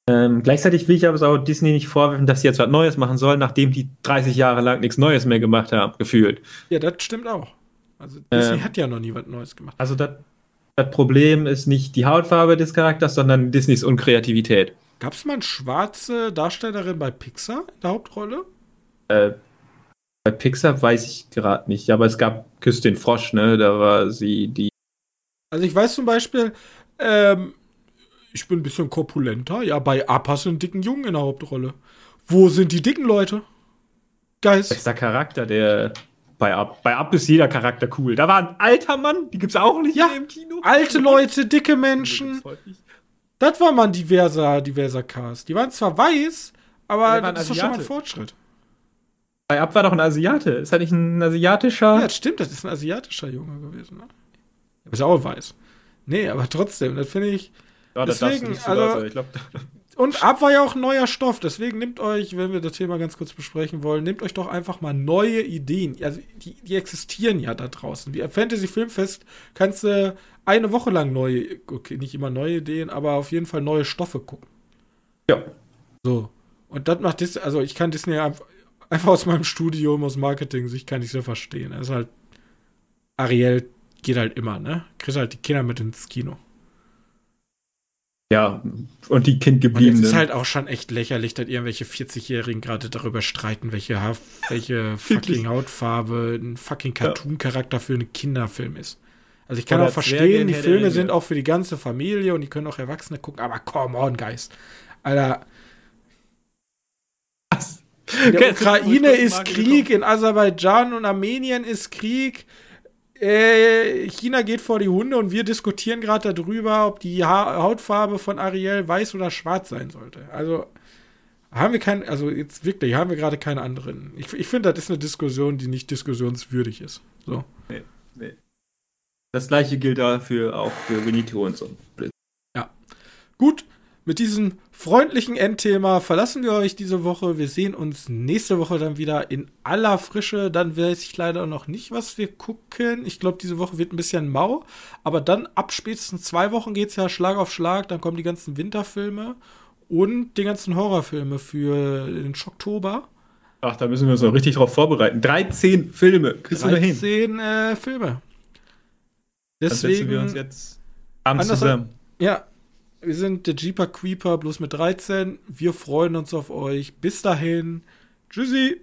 Ähm, gleichzeitig will ich aber auch Disney nicht vorwerfen, dass sie jetzt was Neues machen sollen, nachdem die 30 Jahre lang nichts Neues mehr gemacht haben, gefühlt. ja, das stimmt auch. Also Disney Ähm. hat ja noch nie was Neues gemacht. Also das Problem ist nicht die Hautfarbe des Charakters, sondern Disneys Unkreativität. Gab es mal eine schwarze Darstellerin bei Pixar in der Hauptrolle? Äh, bei Pixar weiß ich gerade nicht, aber es gab Küss den Frosch, ne? Da war sie die. Also ich weiß zum Beispiel, ähm, ich bin ein bisschen korpulenter. Ja, bei Appa sind einen dicken Jungen in der Hauptrolle. Wo sind die dicken Leute? Geist. Bester Charakter, der. Bei Up, bei Up ist jeder Charakter cool. Da war ein alter Mann, die gibt's auch nicht Ja, im Kino. Alte Leute, dicke Menschen. Das war mal ein diverser, diverser Cast. Die waren zwar weiß, aber ein das ist doch schon mal ein. Fortschritt. Bei Up war doch ein Asiate. Ist er nicht ein asiatischer? Ja, das stimmt, das ist ein asiatischer Junge gewesen. Ne? Ist ja auch weiß. Nee, aber trotzdem, das finde ich. Ja, das darfst du deswegen, nicht so also- sagen. Ich glaub, Und Ab war ja auch ein neuer Stoff, deswegen nehmt euch, wenn wir das Thema ganz kurz besprechen wollen, nehmt euch doch einfach mal neue Ideen. Also die, die existieren ja da draußen. Wie Fantasy Filmfest kannst du eine Woche lang neue, okay, nicht immer neue Ideen, aber auf jeden Fall neue Stoffe gucken. ja. So. Und das macht Disney, also ich kann Disney einfach, einfach aus meinem Studium, aus Marketing-Sicht kann ich so verstehen. Es ist halt, Ariel geht halt immer, ne? Kriegt halt die Kinder mit ins Kino. Ja, und die Und es Kindgebliebenen. ist halt auch schon echt lächerlich, dass irgendwelche 40-Jährigen gerade darüber streiten, welche, Ha- welche fucking Hautfarbe ein fucking Cartoon-Charakter für einen Kinderfilm ist. Also ich kann Oder auch verstehen, die Filme sind auch für die ganze Familie und die können auch Erwachsene gucken, aber come on, Guys. Alter, in der Ukraine ist Krieg, in Aserbaidschan und Armenien ist Krieg. Äh, China geht vor die Hunde und wir diskutieren gerade darüber, ob die ha Hautfarbe von Ariel weiß oder schwarz sein sollte. Also haben wir keinen, also jetzt wirklich, haben wir gerade keine anderen. Ich, ich finde, das ist eine Diskussion, die nicht diskussionswürdig ist. So. Das gleiche gilt dafür auch für Benito und so. Gut, mit diesem freundlichen Endthema verlassen wir euch diese Woche. Wir sehen uns nächste Woche dann wieder in aller Frische. Dann weiß ich leider noch nicht, was wir gucken. Ich glaube, diese Woche wird ein bisschen mau. Aber dann ab spätestens zwei Wochen geht es ja Schlag auf Schlag. Dann kommen die ganzen Winterfilme und die ganzen Horrorfilme für den Schocktober. Ach, da müssen wir uns noch richtig drauf vorbereiten. 13 Filme. Kriegst du da hin? 13 äh, Filme. Dann setzen Deswegen, wir uns jetzt abends zusammen. Ja, wir sind der Jeeper Creeper bloß mit 13. Wir freuen uns auf euch. Bis dahin. Tschüssi.